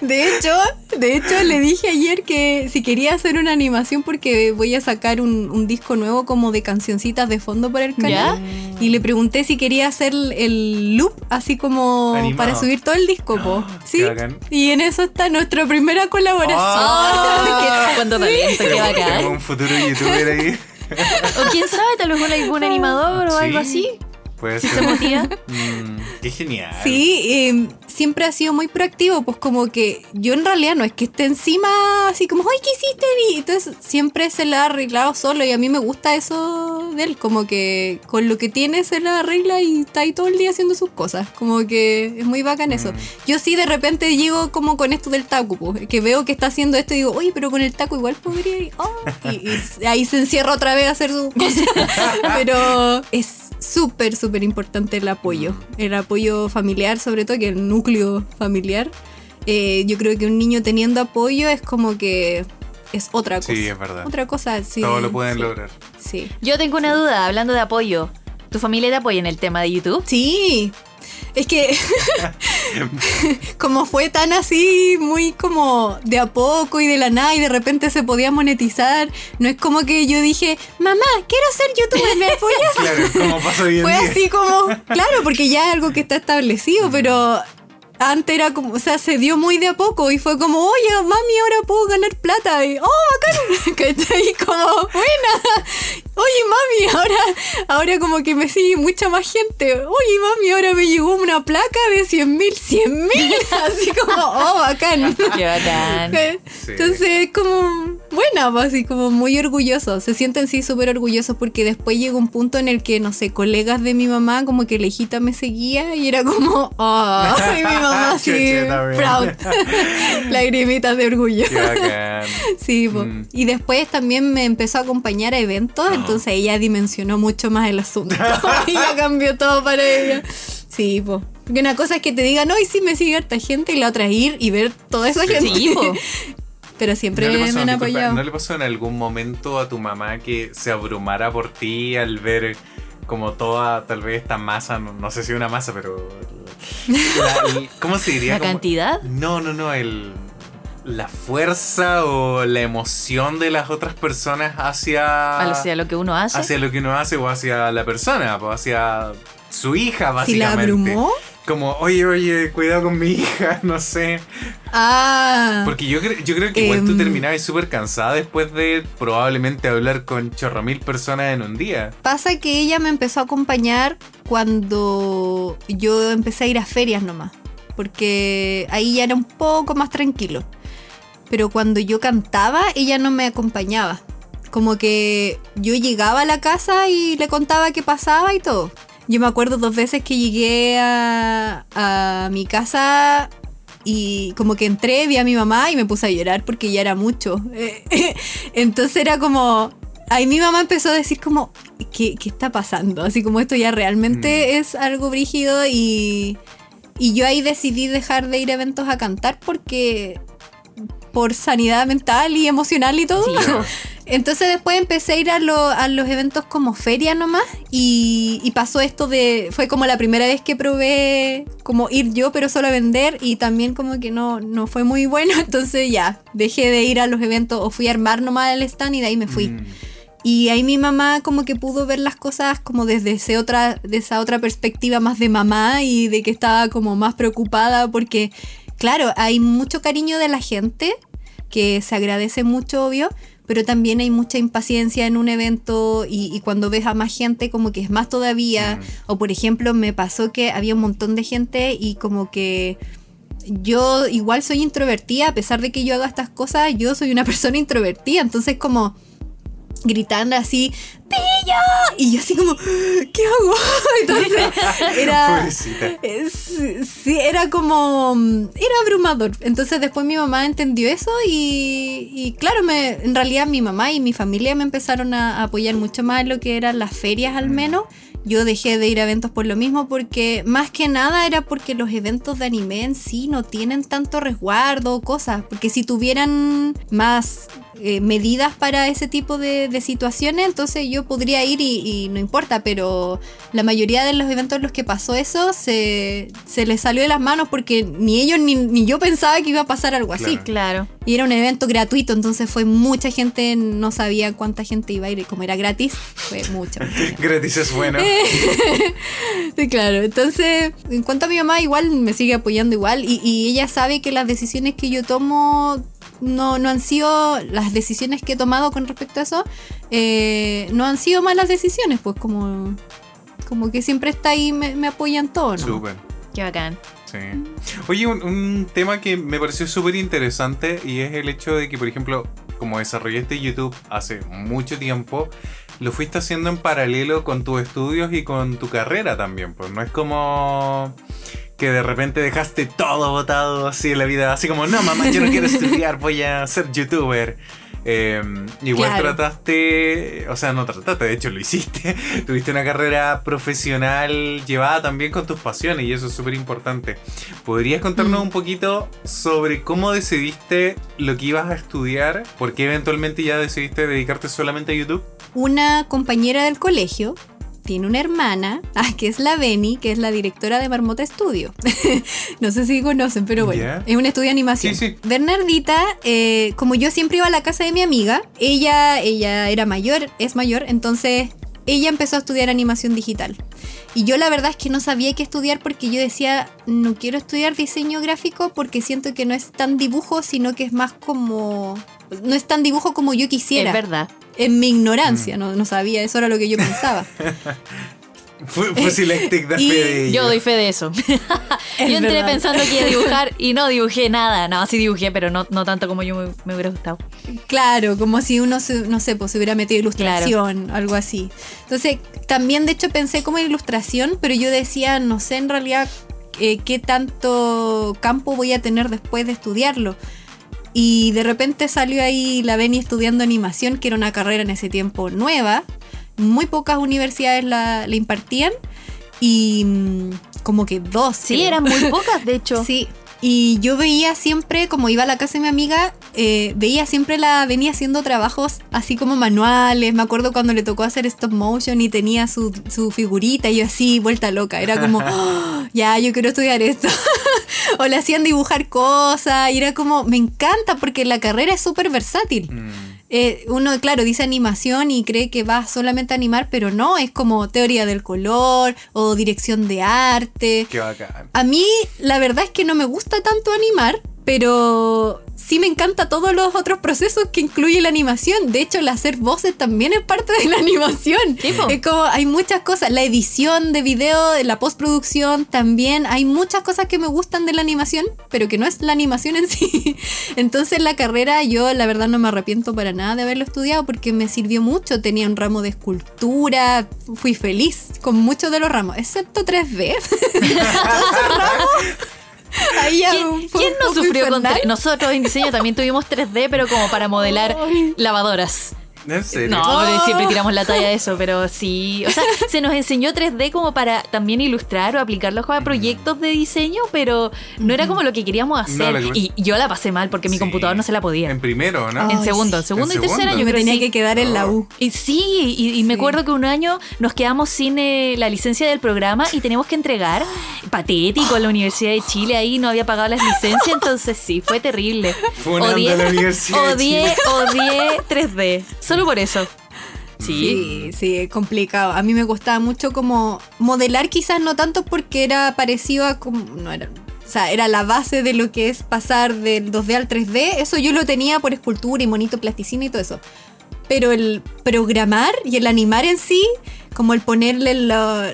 De hecho, de hecho le dije ayer que si quería hacer una animación porque voy a sacar un, un disco nuevo como de cancioncitas de fondo para el canal. Y le pregunté si quería hacer el loop así como Animado. para subir todo el disco, po. Ah, Sí. qué. Y en eso está nuestra primera colaboración. Oh, qué, cuánto talento, qué Tenemos, tenemos bacán. un futuro youtuber ahí. O quién sabe, tal vez un, algún animador o Sí. algo así. Puede Si ser. se motiva. Mm, qué genial. Sí, eh, siempre ha sido muy proactivo, pues como que yo en realidad no es que esté encima así como, ay, ¿qué hiciste? Y entonces siempre se la ha arreglado solo y a mí me gusta eso de él, como que con lo que tiene se la arregla y está ahí todo el día haciendo sus cosas, como que es muy bacán eso. Mm. Yo sí de repente llego como con esto del taco, pues, que veo que está haciendo esto y digo, oye, pero con el taco igual podría ir, oh", y, y ahí se encierra otra vez a hacer sus cosas, pero es súper, súper importante el apoyo. El apoyo familiar, sobre todo, que el núcleo familiar. Eh, yo creo que un niño teniendo apoyo es como que es otra cosa. Sí, es verdad. Otra cosa, sí. Todo lo pueden sí, lograr. Sí. Yo tengo una duda, hablando de apoyo. ¿Tu familia te apoya en el tema de YouTube? Sí. Es que como fue tan así, muy como de a poco y de la nada y de repente se podía monetizar, no es como que yo dije, mamá, quiero ser youtuber, ¿me apoyas? Claro, como pasa hoy en Fue día. así como, claro, porque ya es algo que está establecido, pero antes era como, o sea, se dio muy de a poco y fue como, oye, mami, ahora puedo ganar plata. Y, oh, bacán, ¿cachai? Como, buena. Oye, mami, ahora, ahora como que me sigue mucha más gente. Oye, mami, ahora me llegó una placa de 100 mil, 100 mil. Así como, oh, bacán. Qué bacán. Sí. Entonces es como buena, pues, así como muy orgullosos. Se sienten sí súper orgullosos porque después llegó un punto en el que, no sé, colegas de mi mamá, como que la hijita me seguía y era como, oh, y mi mamá así, proud. Lagrimitas de orgullo. Sí. Mm. y después también me empezó a acompañar a eventos, entonces ella dimensionó mucho más el asunto y ya cambió todo para ella. Sí, po. Porque una cosa es que te digan, hoy sí me sigue harta gente, y la otra es ir y ver toda esa Sí. gente. Sí, po. Pero siempre ¿No me han apoyado. ¿No le pasó en algún momento a tu mamá que se abrumara por ti al ver como toda, tal vez esta masa, no, no sé si una masa, pero... la- el- ¿Cómo se diría? ¿La Como- cantidad? No, no, no, el, la fuerza o la emoción de las otras personas hacia, Hacia lo que uno hace. hacia lo que uno hace o hacia la persona, o hacia su hija, Si la básicamente. abrumó. Como, oye, oye, cuidado con mi hija, no sé. Ah. Porque yo, cre- yo creo que igual tú Em. terminabas súper cansada después de probablemente hablar con chorro mil personas en un día. Pasa que ella me empezó a acompañar cuando yo empecé a ir a ferias nomás. Porque ahí ya era un poco más tranquilo. Pero cuando yo cantaba, ella no me acompañaba. Como que yo llegaba a la casa y le contaba qué pasaba y todo. Yo me acuerdo dos veces que llegué a, a mi casa y como que entré, vi a mi mamá y me puse a llorar porque ya era mucho. Entonces era como... Ahí mi mamá empezó a decir como, ¿qué, qué está pasando? Así como esto ya realmente es algo brígido y, y yo ahí decidí dejar de ir a eventos a cantar porque por sanidad mental y emocional y todo. Sí. Entonces después empecé a ir a, lo- a los eventos como feria nomás y, y pasó esto de, fue como la primera vez que probé como ir yo pero solo a vender y también como que no, no fue muy bueno, entonces ya, dejé de ir a los eventos o fui a armar nomás el stand y de ahí me fui. Mm. Y ahí mi mamá como que pudo ver las cosas como desde ese otra, de esa otra perspectiva más de mamá y de que estaba como más preocupada porque, claro, hay mucho cariño de la gente, que se agradece mucho, obvio, pero también hay mucha impaciencia en un evento y, y cuando ves a más gente como que es más todavía. Mm. O por ejemplo, me pasó que había un montón de gente y como que yo igual soy introvertida, a pesar de que yo haga estas cosas, yo soy una persona introvertida, entonces como gritando así, ¡Pillo! Y yo así como, ¿qué hago? Entonces era... Es- sí, era como... Era abrumador. Entonces después mi mamá entendió eso y, y claro, me, en realidad mi mamá y mi familia me empezaron a apoyar mucho más en lo que eran las ferias al menos. Yo dejé de ir a eventos por lo mismo porque más que nada era porque los eventos de anime en sí no tienen tanto resguardo o cosas. Porque si tuvieran más eh, medidas para ese tipo de, de situaciones, entonces yo podría ir y, y no importa. Pero la mayoría de los eventos en los que pasó eso se, se les salió de las manos porque ni ellos ni, ni yo pensaba que iba a pasar algo así. Claro. Claro. Y era un evento gratuito, entonces fue mucha gente, no sabía cuánta gente iba a ir, y como era gratis, fue mucha. Gratis es bueno. Sí, claro. Entonces, en cuanto a mi mamá, igual me sigue apoyando igual. Y, y ella sabe que las decisiones que yo tomo no, no han sido las decisiones que he tomado con respecto a eso. eh, no han sido malas decisiones, pues como, como que siempre está ahí, me, me apoyan todo, ¿no? Súper. Qué bacán. Sí. Oye, un, un tema que me pareció súper interesante y es el hecho de que, por ejemplo, como desarrollaste YouTube hace mucho tiempo, lo fuiste haciendo en paralelo con tus estudios y con tu carrera también. Pues no es como que de repente dejaste todo botado así en la vida, así como, no, mamá, yo no quiero estudiar, voy a ser youtuber. Eh, igual Claro. trataste, o sea, no trataste, de hecho lo hiciste. Tuviste una carrera profesional llevada también con tus pasiones y eso es súper importante. ¿Podrías contarnos Mm. un poquito sobre cómo decidiste lo que ibas a estudiar? ¿Por qué eventualmente ya decidiste dedicarte solamente a YouTube? una compañera del colegio tiene una hermana, ah, que es la Beni, que es la directora de Marmota Studio. no sé si conocen, pero bueno, Ya. es un estudio de animación. Sí, sí. Bernardita, eh, como yo siempre iba a la casa de mi amiga, ella, ella era mayor, es mayor, entonces ella empezó a estudiar animación digital. Y yo la verdad es que no sabía qué estudiar porque yo decía, no quiero estudiar diseño gráfico porque siento que no es tan dibujo, sino que es más como... No es tan dibujo como yo quisiera Es verdad. En mi ignorancia, Mm. no, no sabía, eso era lo que yo pensaba. Fue, fue Selectic da Y fe de ello. Yo doy fe de eso. Es yo entré verdad. pensando que iba a dibujar y no dibujé nada. No, sí dibujé, pero no, no tanto como yo me, me hubiera gustado. Claro, como si uno, se- no sé, pues se hubiera metido ilustración, algo así. Entonces, también de hecho pensé como en ilustración, pero yo decía, no sé en realidad eh, qué tanto campo voy a tener después de estudiarlo. Y de repente salió ahí la Beni estudiando animación, que era una carrera en ese tiempo nueva. Muy pocas universidades la, la impartían. Y mm, como que dos. Sí, creo. eran muy pocas, de hecho. Sí. Y yo veía siempre, como iba a la casa de mi amiga, eh, veía siempre la venía haciendo trabajos así como manuales. Me acuerdo cuando le tocó hacer stop motion y tenía su, su figurita y yo así, vuelta loca. Era como, "Oh, ya, yo quiero estudiar esto. o le hacían dibujar cosas y era como, me encanta porque la carrera es súper versátil. Mm, Eh, uno, claro, dice animación y cree que va solamente a animar, pero no, es como teoría del color o dirección de arte. qué bacán. A mí, la verdad es que no me gusta tanto animar, pero sí me encanta todos los otros procesos que incluye la animación. De hecho, el hacer voces también es parte de la animación. Sí, po. Es como, hay muchas cosas. La edición de video, la postproducción también. Hay muchas cosas que me gustan de la animación, pero que no es la animación en sí. Entonces, la carrera, yo la verdad no me arrepiento para nada de haberlo estudiado porque me sirvió mucho. Tenía un ramo de escultura, fui feliz con muchos de los ramos, excepto 3D. ¿Quién, quién no sufrió con infernal. tre- Nosotros en diseño también tuvimos 3D, pero como para modelar lavadoras. ¿En serio? No, siempre tiramos la talla de eso, pero sí. O sea, se nos enseñó 3D como para también ilustrar o aplicarlo a proyectos de diseño, pero no era como lo que queríamos hacer. que- Y yo la pasé mal porque mi Sí. computador no se la podía. En primero, ¿no? En segundo, segundo ¿En y tercer segundo? año. Yo me tenía sí. que quedar en la U. Y sí, y, y me acuerdo que un año nos quedamos sin eh, la licencia del programa y teníamos que entregar. Patético, en la Universidad de Chile ahí no había pagado las licencias, entonces sí, fue terrible. Funando a la Universidad de odié, Chile. odié 3D, solo por eso. Sí. Sí, sí, es complicado. A mí me costaba mucho como modelar, quizás no tanto porque era parecido a como. No era. O sea, era la base de lo que es pasar del 2D al 3D. Eso yo lo tenía por escultura y monito plasticina y todo eso. Pero el programar y el animar en sí, como el ponerle lo-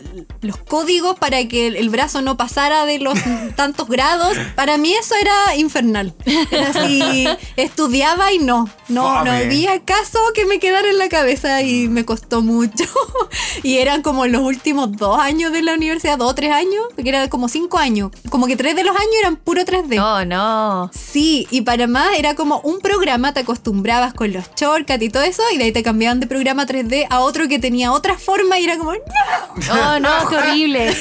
los códigos para que el, el brazo no pasara de los tantos grados. Para mí eso era infernal. Era así, estudiaba y no, no, no había caso que me quedara en la cabeza y me costó mucho. y eran como los últimos dos años de la universidad, dos o tres años, que era como cinco años. Como que tres de los años eran puro 3D. No, no. Sí, y para más era como un programa, te acostumbrabas con los shortcuts y todo eso, y de ahí te cambiaban de programa 3D a otro que tenía otra forma y era como, ¡no! Oh, no, qué horrible.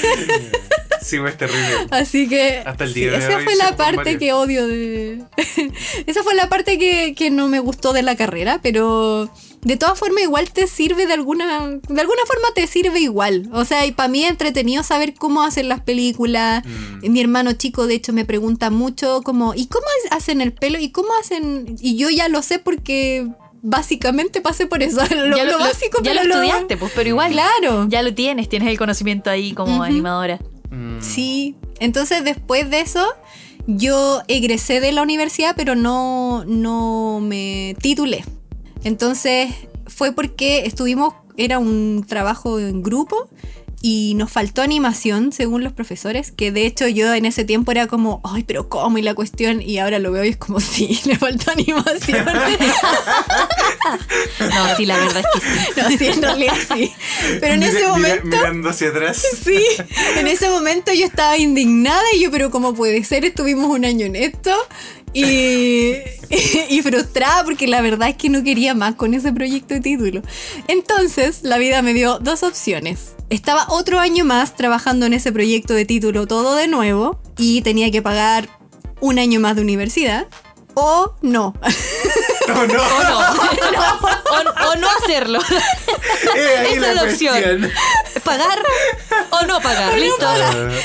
Sí, pues terrible. Así que Hasta el sí, día de esa hoy fue sí, la parte varios. que odio de... esa fue la parte que, que no me gustó de la carrera, pero de todas formas igual te sirve de alguna... De alguna forma te sirve igual. O sea, y para mí es entretenido saber cómo hacen las películas. Mm. Mi hermano chico, de hecho, me pregunta mucho como, ¿y cómo hacen el pelo? ¿Y cómo hacen...? Y yo ya lo sé porque básicamente pasé por eso. Lo, ya lo básico, ya pero lo estudiaste, pues, pero igual. Claro. Ya lo tienes, tienes el conocimiento ahí como animadora. Mm. Sí, entonces después de eso yo egresé de la universidad pero no, no me titulé. Entonces fue porque estuvimos, era un trabajo en grupo y nos faltó animación según los profesores, que de hecho yo en ese tiempo era como, ay, pero ¿cómo? Y la cuestión, y ahora lo veo y es como, sí, le faltó animación. No, sí, la verdad es que sí. no, sí, en realidad sí. Pero en Mira- ese mira- momento... mirando hacia atrás. Sí, en ese momento yo estaba indignada y yo, pero ¿cómo puede ser? Estuvimos un año en esto y, y frustrada porque la verdad es que no quería más con ese proyecto de título. Entonces, la vida me dio dos opciones. Estaba otro año más trabajando en ese proyecto de título todo de nuevo y tenía que pagar un año más de universidad. O no. No, no. O no. O, o no hacerlo. Eh, Esa es la opción. Pagar o no pagar. Listo.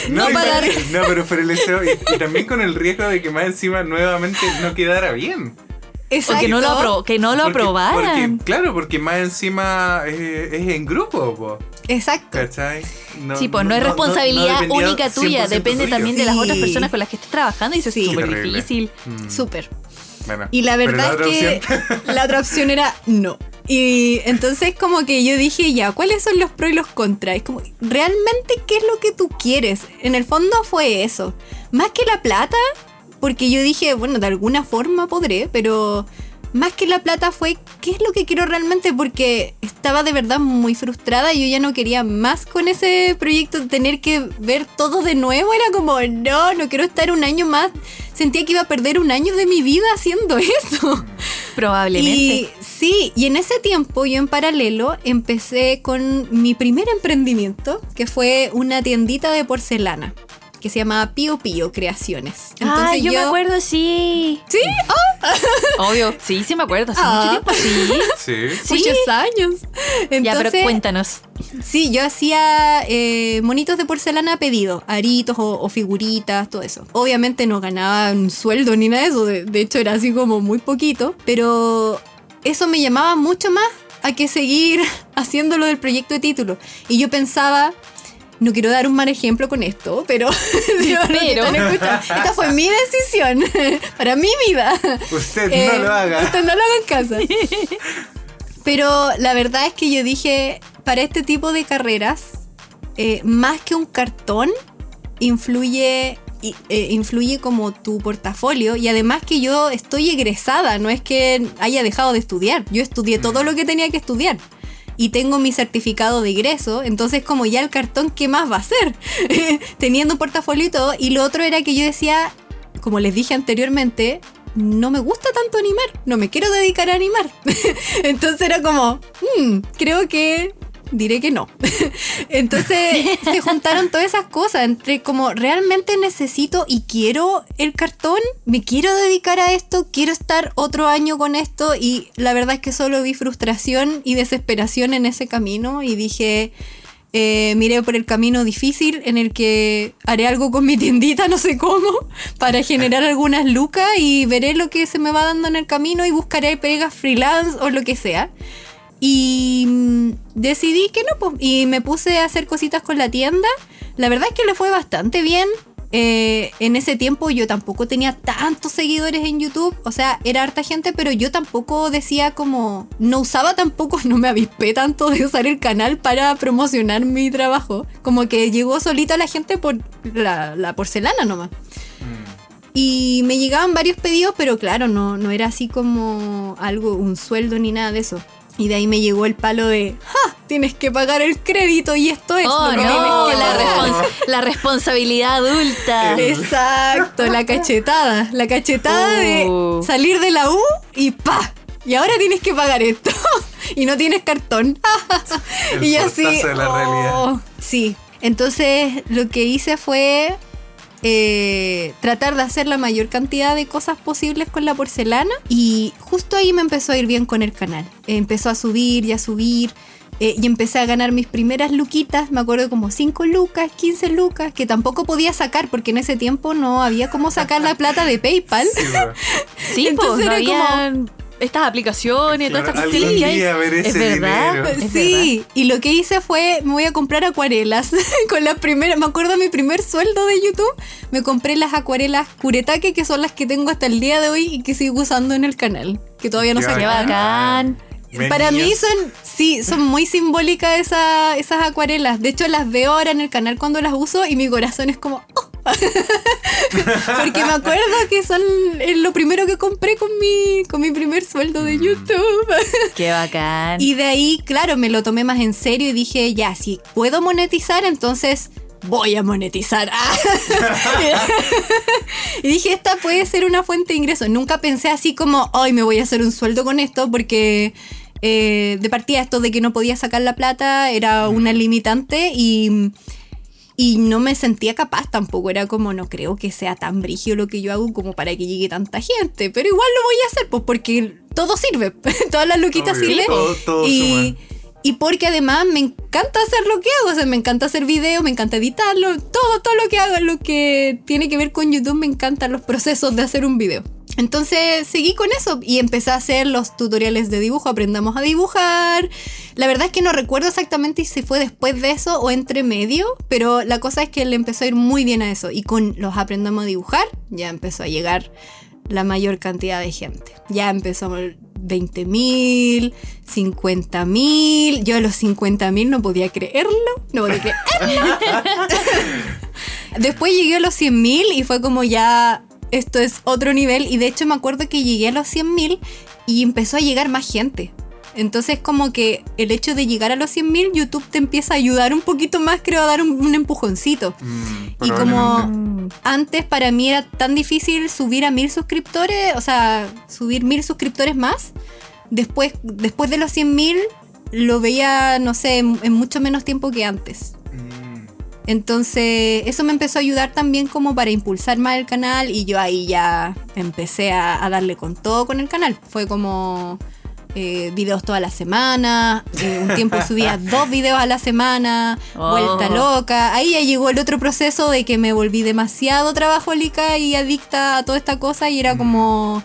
No pagar. también- no, pero por el deseo y, y también con el riesgo de que más encima nuevamente no quedara bien. O que no lo, apro- que no lo Porque- aprobaran. porque- claro, porque más encima eh, es en grupo, po, Exacto. ¿cachai? No, Sí, pues no, es responsabilidad única tuya, 100% depende tuyo. también de las otras personas con las que estés trabajando y eso Sí. es súper difícil. Mm, Súper. Bueno, Y la verdad otra es que opción- la otra opción era no. Y entonces como que yo dije, ya, ¿cuáles son los pros y los contras? Es como, ¿realmente qué es lo que tú quieres? En el fondo fue eso. Más que la plata, porque yo dije, bueno, de alguna forma podré, pero más que la plata fue, ¿qué es lo que quiero realmente? Porque estaba de verdad muy frustrada y yo ya no quería más con ese proyecto, tener que ver todo de nuevo. Era como, no, no quiero estar un año más. Sentía que iba a perder un año de mi vida haciendo eso. Probablemente. Y sí, y en ese tiempo yo en paralelo empecé con mi primer emprendimiento, que fue una tiendita de porcelana, que se llamaba Pío Pío Creaciones. ah, yo, me acuerdo, sí. Sí, Obvio, sí, sí me acuerdo. Hace Ah. mucho tiempo, sí. Sí. Sí. muchos años. Entonces, ya, pero cuéntanos. Sí, yo hacía eh, monitos de porcelana a pedido, aritos o, o figuritas, todo eso. Obviamente no ganaba un sueldo ni nada de eso, de, de hecho era así como muy poquito, pero eso me llamaba mucho más a que seguir haciéndolo del proyecto de título. Y yo pensaba, no quiero dar un mal ejemplo con esto, pero, si no, no Pero. esta fue mi decisión para mi vida. Usted Eh, no lo haga. Usted no lo haga en casa. Pero la verdad es que yo dije, para este tipo de carreras, eh, más que un cartón, influye, eh, influye como tu portafolio. Y además que yo estoy egresada, no es que haya dejado de estudiar. Yo estudié todo lo que tenía que estudiar. Y tengo mi certificado de egreso, entonces como ya el cartón, ¿qué más va a ser? Teniendo un portafolio y todo. Y lo otro era que yo decía, como les dije anteriormente, no me gusta tanto animar, no me quiero dedicar a animar. Entonces era como, "Hmm, creo que diré que no. Entonces se juntaron todas esas cosas entre como realmente necesito y quiero el cartón, me quiero dedicar a esto, quiero estar otro año con esto y la verdad es que solo vi frustración y desesperación en ese camino y dije, eh, miré por el camino difícil en el que haré algo con mi tiendita, no sé cómo, para generar algunas lucas y veré lo que se me va dando en el camino y buscaré pegas freelance o lo que sea. Y mm, decidí que no, pues, y me puse a hacer cositas con la tienda. La verdad es que le fue bastante bien. eh, en ese tiempo yo tampoco tenía tantos seguidores en YouTube, o sea, era harta gente, pero yo tampoco decía como, no usaba tampoco, no me avispé tanto de usar el canal para promocionar mi trabajo, como que llegó solita la gente por la, la porcelana nomás. Y me llegaban varios pedidos, pero claro, no, no era así como algo, un sueldo ni nada de eso. Y de ahí me llegó el palo de, ¡ja! Tienes que pagar el crédito y esto es Oh, lo que no, tienes que la, pagar". respons- la responsabilidad adulta. Exacto, la cachetada. La cachetada Uh. de salir de la U y ¡pa! Y ahora tienes que pagar esto. y no tienes cartón. Y así. la oh, realidad. Sí. Entonces lo que hice fue eh, tratar de hacer la mayor cantidad de cosas posibles con la porcelana. Y justo ahí me empezó a ir bien con el canal. empezó a subir y a subir. eh, y empecé a ganar mis primeras luquitas, me acuerdo como 5 lucas, 15 lucas, que tampoco podía sacar porque en ese tiempo no había cómo sacar la plata de PayPal. Sí, pues Entonces no era había estas aplicaciones, todas estas cosas ver Es verdad. dinero. Es sí, y lo que hice fue, me voy a comprar acuarelas. Con las primeras, me acuerdo mi primer sueldo de YouTube, me compré las acuarelas Kuretake, que son las que tengo hasta el día de hoy y que sigo usando en el canal, que todavía no Qué se acaban. bacán. Para mí son, sí, son muy simbólicas esa- esas acuarelas. De hecho, las veo ahora en el canal cuando las uso y mi corazón es como... "Oh". Porque me acuerdo que son eh, lo primero que compré con mi, con mi primer sueldo de YouTube. Qué bacán. Y de ahí, claro, me lo tomé más en serio y dije, ya, si puedo monetizar, entonces voy a monetizar. y dije, esta puede ser una fuente de ingresos. Nunca pensé así como, hoy me voy a hacer un sueldo con esto, porque eh, de partida esto de que no podía sacar la plata era una limitante y... Y no me sentía capaz tampoco, era como no creo que sea tan brígido lo que yo hago como para que llegue tanta gente, pero igual lo voy a hacer, pues porque todo sirve, todas las luquitas sirven. todo- todo y, porque además me encanta hacer lo que hago, o sea, me encanta hacer videos, me encanta editarlo, todo, todo lo que hago, lo que tiene que ver con YouTube, me encantan los procesos de hacer un video. Entonces seguí con eso y empecé a hacer los tutoriales de dibujo, aprendamos a dibujar. La verdad es que no recuerdo exactamente si fue después de eso o entre medio, pero la cosa es que le empezó a ir muy bien a eso y con los aprendamos a dibujar ya empezó a llegar la mayor cantidad de gente. Ya empezó 20 mil, 50 mil. Yo a los 50 mil no podía creerlo. No podía creerlo. Después llegué a los 100 mil y fue como ya, esto es otro nivel. Y de hecho me acuerdo que llegué a los 100 mil y empezó a llegar más gente. Entonces como que el hecho de llegar a los 100 mil, YouTube te empieza a ayudar un poquito más, creo, a dar un, un empujoncito. Mm, Y como antes para mí era tan difícil subir a mil suscriptores, o sea, subir mil suscriptores más, después, después de los 100 mil lo veía, no sé, en, en mucho menos tiempo que antes. Mm. Entonces eso me empezó a ayudar también como para impulsar más el canal y yo ahí ya empecé a, a darle con todo con el canal. Fue como eh, videos toda la semana, eh, un tiempo subía dos videos a la semana, Oh. vuelta loca. Ahí ya llegó el otro proceso de que me volví demasiado trabajólica y adicta a toda esta cosa y era como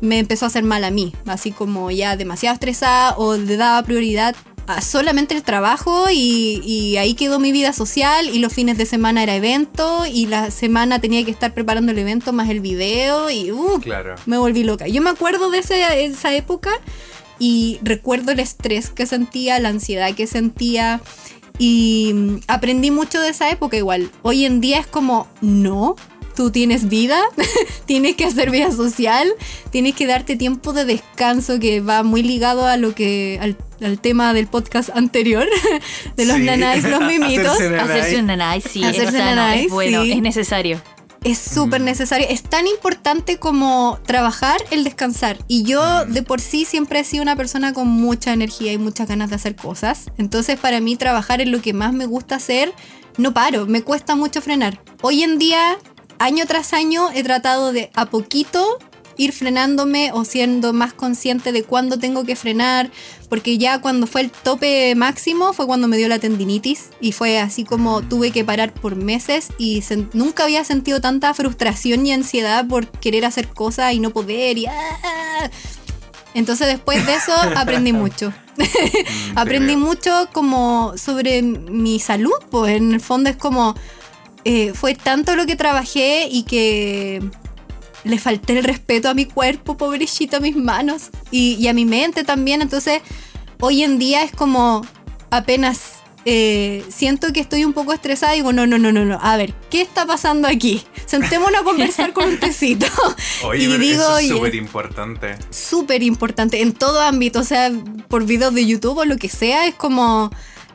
me empezó a hacer mal a mí, así como ya demasiado estresada o le daba prioridad a solamente el trabajo y, y ahí quedó mi vida social y los fines de semana era evento y la semana tenía que estar preparando el evento más el video y uh, Claro. me volví loca. Yo me acuerdo de ese- esa época y recuerdo el estrés que sentía, la ansiedad que sentía y mm, aprendí mucho de esa época igual. Hoy en día es como, no, tú tienes vida, tienes que hacer vida social, tienes que darte tiempo de descanso que va muy ligado a lo que al, al tema del podcast anterior de los Sí. nanais, los mimitos. Hacerse un nanay, sí, Hacerse es sano, nanay, es bueno, sí. es necesario. Es súper necesario. Es tan importante como trabajar el descansar. Y yo de por sí siempre he sido una persona con mucha energía y muchas ganas de hacer cosas. Entonces para mí trabajar en lo que más me gusta hacer, no paro. Me cuesta mucho frenar. Hoy en día, año tras año, he tratado de a poquito ir frenándome o siendo más consciente de cuándo tengo que frenar, porque ya cuando fue el tope máximo fue cuando me dio la tendinitis y fue así como tuve que parar por meses y nunca había sentido tanta frustración y ansiedad por querer hacer cosas y no poder y ¡ah! entonces después de eso aprendí mucho. Mm, aprendí mucho como sobre mi salud, pues en el fondo es como eh, fue tanto lo que trabajé y que le falté el respeto a mi cuerpo, pobrecito, a mis manos y, y a mi mente también. Entonces, hoy en día es como apenas eh, siento que estoy un poco estresada y digo, no, no, no, no, no, a ver, ¿qué está pasando aquí? Sentémonos a conversar con un tecito. Oye, y pero digo, eso es súper importante. súper importante en todo ámbito, o sea, por videos de YouTube o lo que sea, es como,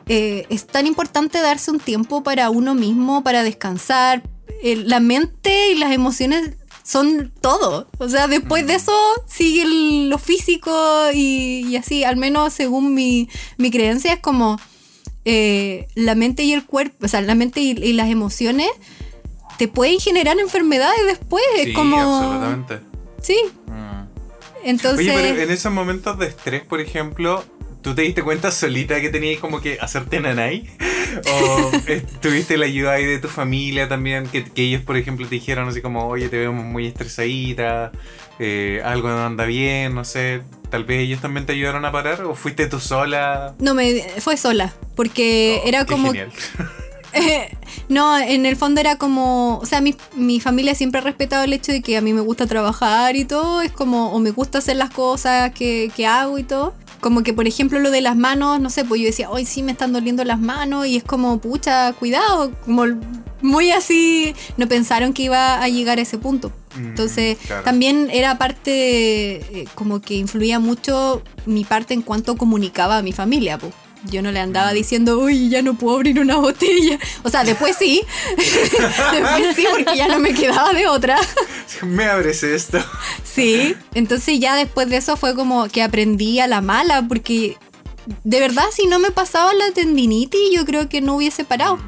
eh, es tan importante darse un tiempo para uno mismo, para descansar. Eh, la mente y las emociones son todo. O sea, después de eso sigue el- lo físico y, y así, al menos según mi, mi creencia, es como eh, la mente y el cuerpo, o sea, la mente y, y las emociones te pueden generar enfermedades después. Sí, es como... absolutamente. Sí, Mm. entonces... Oye, pero en esos momentos de estrés, por ejemplo, ¿tú te diste cuenta solita que tenías como que hacerte nanay? ¿O tuviste la ayuda ahí de tu familia también? Que, que ellos, por ejemplo, te dijeron así como, oye, te vemos muy estresadita, eh, algo no anda bien, no sé. Tal vez ellos también te ayudaron a parar o fuiste tú sola. No, me fue sola, porque Oh, era como... Genial. Eh, no, en el fondo era como, o sea, mi, mi familia siempre ha respetado el hecho de que a mí me gusta trabajar y todo, es como, o me gusta hacer las cosas que, que hago y todo. Como que, por ejemplo, lo de las manos, no sé, pues yo decía, hoy sí me están doliendo las manos y es como, pucha, cuidado, como muy así, no pensaron que iba a llegar a ese punto. Mm, Entonces, claro. también era parte, eh, como que influía mucho mi parte en cuanto comunicaba a mi familia, pues. Yo no le andaba diciendo, uy, ya no puedo abrir una botella. O sea, después sí. después sí, porque ya no me quedaba de otra. Me abres esto. Sí. Entonces ya después de eso fue como que aprendí a la mala, porque de verdad si no me pasaba la tendinitis, yo creo que no hubiese parado.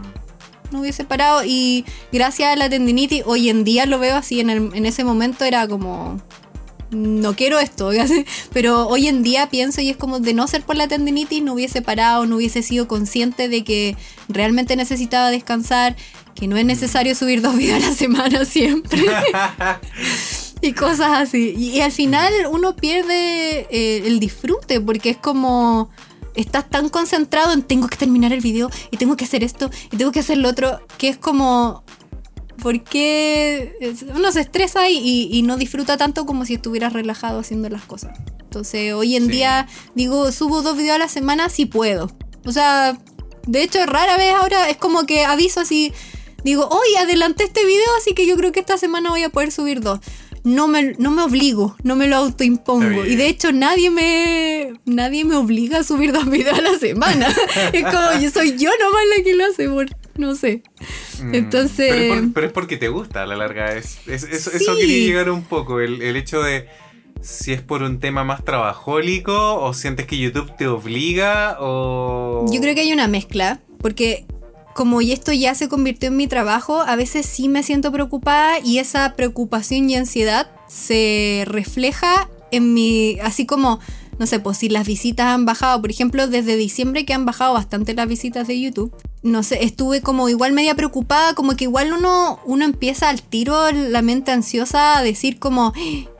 No hubiese parado y gracias a la tendinitis, hoy en día lo veo así, en, el- en ese momento era como, no quiero esto, pero hoy en día pienso y es como de no ser por la tendinitis, no hubiese parado, no hubiese sido consciente de que realmente necesitaba descansar, que no es necesario subir dos videos a la semana siempre y cosas así. Y, y al final uno pierde eh, el disfrute porque es como estás tan concentrado en tengo que terminar el video y tengo que hacer esto y tengo que hacer lo otro que es como porque es- uno se estresa y, y- y no disfruta tanto como si estuvieras relajado haciendo las cosas. Entonces hoy en Sí. día digo subo dos videos a la semana si puedo. O sea, de hecho rara vez ahora es como que aviso así digo, hoy adelanté este video, así que yo creo que esta semana voy a poder subir dos. No me, no me obligo, no me lo autoimpongo. Y de hecho nadie me, nadie me obliga a subir dos videos a la semana. es como, yo soy yo nomás la que lo hace, por, no sé. Mm, Entonces- Pero es, por- pero es porque te gusta a la larga. Es, es- es- Eso Sí. quería llegar un poco. El, el hecho de si es por un tema más trabajólico o sientes que YouTube te obliga o. Yo creo que hay una mezcla, porque como esto ya se convirtió en mi trabajo, a veces sí me siento preocupada y esa preocupación y ansiedad se refleja en mi, así como, no sé, pues si las visitas han bajado, por ejemplo, desde diciembre que han bajado bastante las visitas de YouTube, no sé, estuve como igual media preocupada, como que igual uno, uno empieza al tiro la mente ansiosa a decir como, "Ah,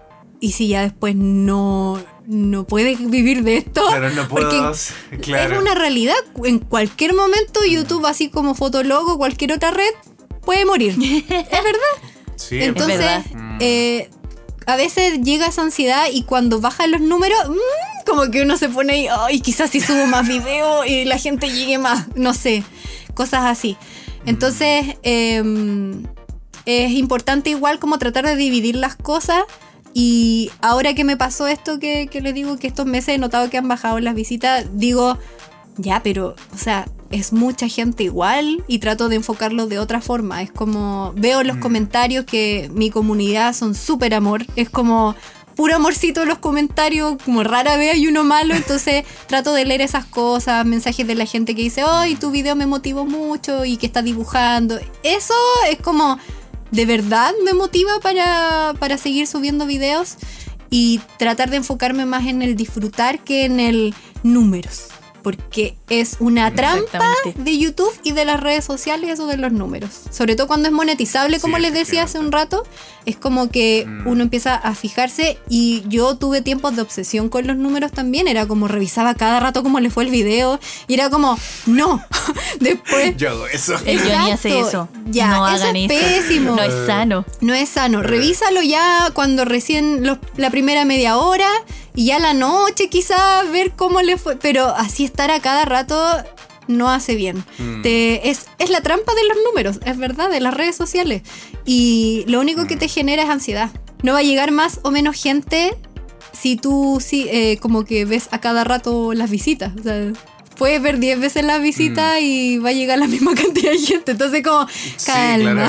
¿y si ya después no, no puedes vivir de esto? Claro, no puedo. Porque claro. es una realidad. En cualquier momento, YouTube, así como Fotologo, cualquier otra red, puede morir. es verdad. Sí. Entonces, verdad. Mm. eh, a veces llega esa ansiedad y cuando bajan los números, mm, como que uno se pone ahí, ay, quizás si subo más videos y la gente llegue más, no sé, cosas así. Entonces, eh, es importante igual como tratar de dividir las cosas. Y ahora que me pasó esto que, que les digo que estos meses he notado que han bajado las visitas, digo, ya, pero, o sea, es mucha gente igual y trato de enfocarlo de otra forma. Es como, veo en los Mm. comentarios que mi comunidad son súper amor. Es como puro amorcito en los comentarios, como rara vez hay uno malo, entonces trato de leer esas cosas, mensajes de la gente que dice, ay, tu video me motivó mucho y que está dibujando. Eso es como, de verdad me motiva para, para seguir subiendo videos y tratar de enfocarme más en el disfrutar que en el números. Porque es una trampa de YouTube y de las redes sociales eso de los números. Sobre todo cuando es monetizable, como Sí, les decía hace un rato, es como que Mm. uno empieza a fijarse y yo tuve tiempos de obsesión con los números también, era como revisaba cada rato cómo le fue el video y era como, no, después... Yo hago eso. El Johnny hace eso. Ya, no eso hagan es eso. pésimo. No es sano. No es sano. Revísalo ya cuando recién los- la primera media hora y ya la noche quizás ver cómo le fue. Pero así estar a cada rato no hace bien. Mm. Te- es, es la trampa de los números, es verdad, de las redes sociales. Y lo único que te genera es ansiedad. No va a llegar más o menos gente si tú sí, eh, como que ves a cada rato las visitas. O sea, puedes ver 10 veces las visitas y va a llegar la misma cantidad de gente. Entonces como, calma.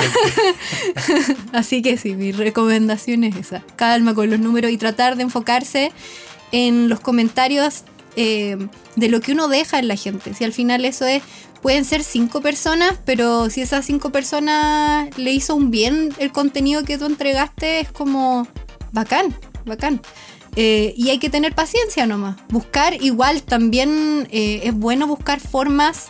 Así que sí, mi recomendación es esa. Calma con los números y tratar de enfocarse en los comentarios eh, de lo que uno deja en la gente. Si al final eso es, pueden ser cinco personas, pero si esas cinco personas le hizo un bien el contenido que tú entregaste, es como bacán, bacán. Eh, y hay que tener paciencia nomás. Buscar igual también eh, es bueno buscar formas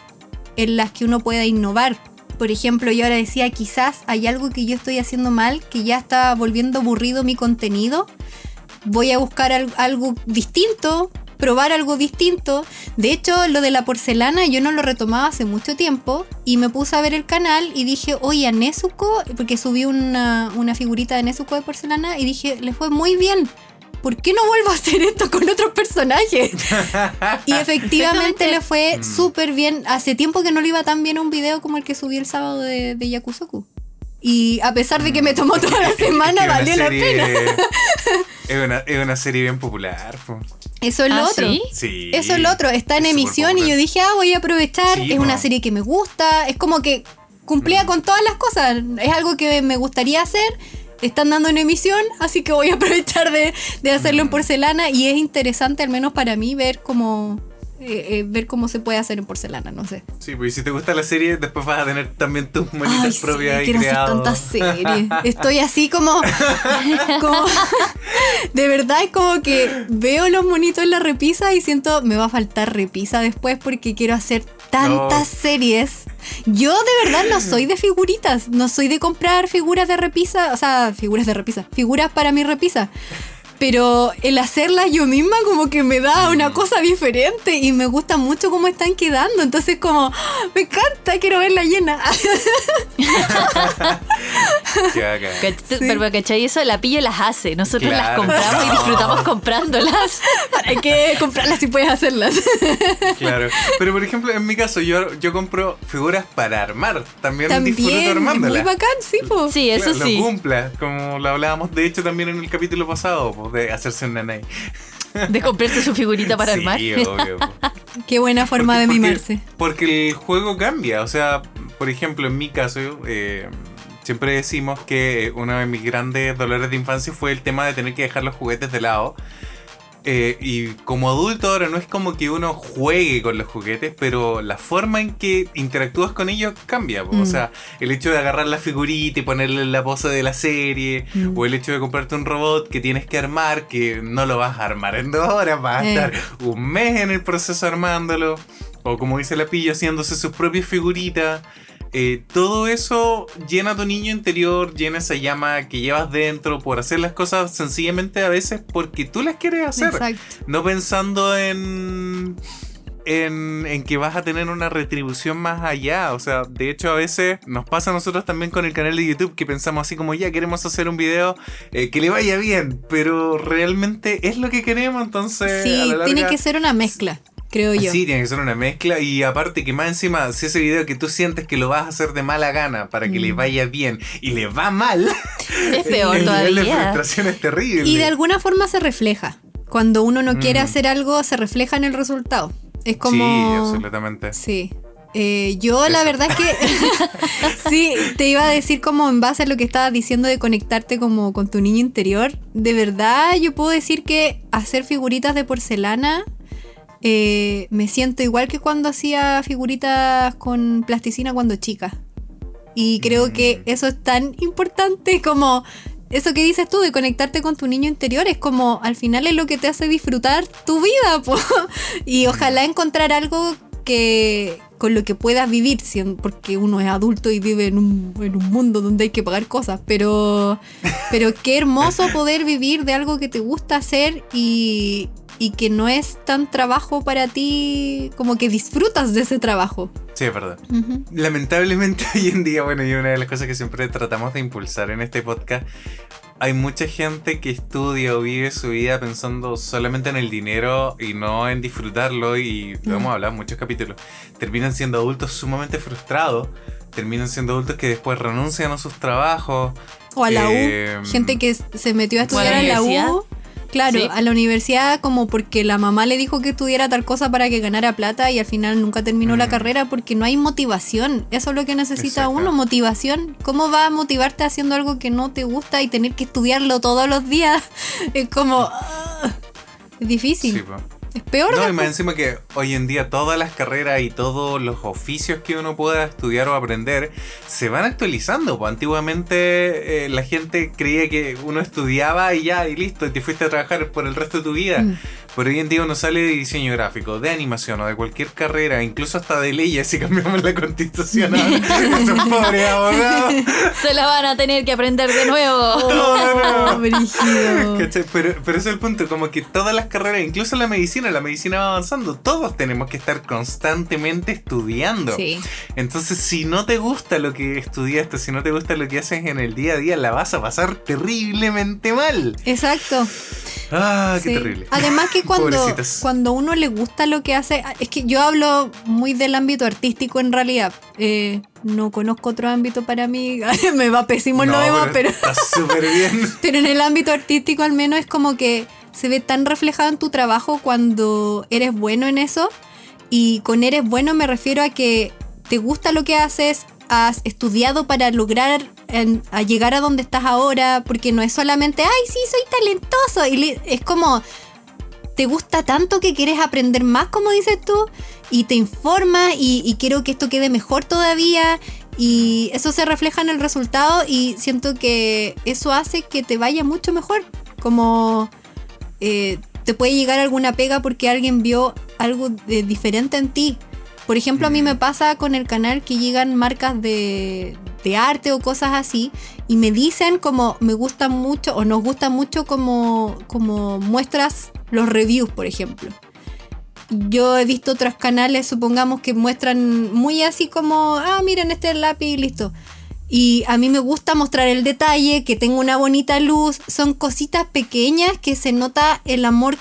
en las que uno pueda innovar. Por ejemplo, yo ahora decía, quizás hay algo que yo estoy haciendo mal, que ya está volviendo aburrido mi contenido. Voy a buscar al- algo distinto, probar algo distinto. De hecho, lo de la porcelana yo no lo retomaba hace mucho tiempo y me puse a ver el canal y dije, oye, a Nezuko, porque subí una, una figurita de Nezuko de porcelana y dije, le fue muy bien. ¿Por qué no vuelvo a hacer esto con otros personajes? Y efectivamente le fue súper bien. Hace tiempo que no le iba tan bien a un video como el que subí el sábado de, de Yakusoku. Y a pesar de que me tomó toda la semana, una valió la pena. Es una, es una serie bien popular. po. Eso es lo ¿Ah, otro. sí? Sí. Eso es lo otro. Está en Es emisión y yo dije, ah, voy a aprovechar. Sí, es una po. serie que me gusta. Es como que cumplía con todas las cosas. Es algo que me gustaría hacer. Están dando en emisión, así que voy a aprovechar de, de hacerlo Mm. en porcelana. Y es interesante, al menos para mí, ver cómo. eh, eh, ver cómo se puede hacer en porcelana, no sé. Sí, pues si te gusta la serie, después vas a tener también tus monitas Ay, sí, propias ahí quiero hacer tantas series. Estoy así como, como- de verdad es como que veo los monitos en la repisa y siento me va a faltar repisa después porque quiero hacer tantas No. series. Yo de verdad no soy de figuritas, no soy de comprar figuras de repisa, o sea, figuras de repisa, figuras para mi repisa. Pero el hacerlas yo misma como que me da una cosa diferente y me gusta mucho cómo están quedando. Entonces como, ¡ah! me encanta, quiero verla llena. Qué bacán. Cach- Pero ¿cachai? Eso la pillo las hace. Nosotros las compramos y disfrutamos comprándolas. Hay que comprarlas si puedes hacerlas. Claro. Pero por ejemplo, en mi caso, yo, yo compro figuras para armar. También, disfruto También, es armándolas. muy bacán, sí, po. Sí, eso Claro, sí. Lo cumpla, como lo hablábamos de hecho también en el capítulo pasado, de hacerse un nanay. De comprarse su figurita para sí, armar. obvio. Qué buena forma Porque- de porque- mimarse. Porque el juego cambia. O sea, por ejemplo, en mi caso, eh, siempre decimos que uno de mis grandes dolores de infancia fue el tema de tener que dejar los juguetes de lado. Eh, y como adulto ahora no es como que uno juegue con los juguetes, pero la forma en que interactúas con ellos cambia. O Mm. sea, el hecho de agarrar la figurita y ponerle la pose de la serie, Mm. o el hecho de comprarte un robot que tienes que armar, que no lo vas a armar en dos horas, vas a Eh. estar un mes en el proceso armándolo. O como dice la pilla, haciéndose sus propias figuritas. Eh, todo eso llena tu niño interior, llena esa llama que llevas dentro por hacer las cosas sencillamente a veces porque tú las quieres hacer. Exacto. No pensando en, en, en que vas a tener una retribución más allá. O sea, de hecho a veces nos pasa a nosotros también con el canal de YouTube que pensamos así como ya queremos hacer un video eh, que le vaya bien, pero realmente es lo que queremos, entonces... a Sí, tiene que ser una mezcla, creo yo. Sí, tiene que ser una mezcla y aparte que más encima, si ese video que tú sientes que lo vas a hacer de mala gana para que le Mm. vaya bien y le va mal, Es peor el nivel de todavía. frustración es terrible. Y de alguna forma se refleja. Cuando uno no quiere Mm. hacer algo, se refleja en el resultado. Es Sí, como... absolutamente. Sí. Eh, yo la verdad es que sí, te iba a decir como en base a lo que estabas diciendo de conectarte como con tu niño interior. De verdad yo puedo decir que hacer figuritas de porcelana eh, me siento igual que cuando hacía figuritas con plasticina cuando chica. Y creo que Mm. eso es tan importante como eso que dices tú de conectarte con tu niño interior es como al final es lo que te hace disfrutar tu vida, po. Y ojalá encontrar algo que con lo que puedas vivir, porque uno es adulto y vive en un, en un mundo donde hay que pagar cosas, pero, pero qué hermoso poder vivir de algo que te gusta hacer y, y que no es tan trabajo para ti, como que disfrutas de ese trabajo. Sí, es verdad. Lamentablemente hoy en día, bueno, y una de las cosas que siempre tratamos de impulsar en este podcast, hay mucha gente que estudia o vive su vida pensando solamente en el dinero y no en disfrutarlo, y lo hemos hablado en muchos capítulos. Terminan siendo adultos sumamente frustrados, terminan siendo adultos que después renuncian a sus trabajos. O a la Eh, U, gente que se metió a ¿O a estudiar la? U. Claro, Sí. a la universidad como porque la mamá le dijo que estudiara tal cosa para que ganara plata y al final nunca terminó la Mm. carrera porque no hay motivación. Eso es lo que necesita Exacto. uno, motivación. ¿Cómo va a motivarte haciendo algo que no te gusta y tener que estudiarlo todos los días? Es como... ah, es difícil. Sí. Es peor. No, y más encima que hoy en día todas las carreras y todos los oficios que uno pueda estudiar o aprender se van actualizando. Antiguamente eh, la gente creía que uno estudiaba y ya, y listo, y te fuiste a trabajar por el resto de tu vida. Mm. Pero hoy en día uno sale de diseño gráfico, de animación o de cualquier carrera, incluso hasta de leyes si cambiamos la constitución. ahora. Esos pobres abogados. Se la van a tener que aprender de nuevo. Oh, brígido. ¿Cachai? Pero, pero ese es el punto, como que todas las carreras, incluso la medicina, la medicina va avanzando, todos tenemos que estar constantemente estudiando. Sí. Entonces, si no te gusta lo que estudiaste, si no te gusta lo que haces en el día a día, la vas a pasar terriblemente mal. Exacto. Ah, qué Sí. terrible. Además que cuando, cuando uno le gusta lo que hace, es que yo hablo muy del ámbito artístico en realidad. Eh, no conozco otro ámbito para mí, me va pésimo en lo No, demás, pero, Está súper bien. pero en el ámbito artístico al menos es como que se ve tan reflejado en tu trabajo cuando eres bueno en eso. Y con eres bueno me refiero a que te gusta lo que haces, has estudiado para lograr a llegar a donde estás ahora, porque no es solamente, ay, sí, soy talentoso. Y es como, te gusta tanto que quieres aprender más, como dices tú, y te informas y, y quiero que esto quede mejor todavía. Y eso se refleja en el resultado y siento que eso hace que te vaya mucho mejor. Como eh, te puede llegar alguna pega porque alguien vio algo de- diferente en ti. Por ejemplo, a mí me pasa con el canal que llegan marcas de, de arte o cosas así y me dicen como me gusta mucho o nos gusta mucho como, como muestras los reviews, por ejemplo. Yo he visto otros canales, supongamos que muestran muy así como, ah, miren este lápiz y listo. Y a mí me gusta mostrar el detalle, que tenga una bonita luz. Son cositas pequeñas que se nota el amor,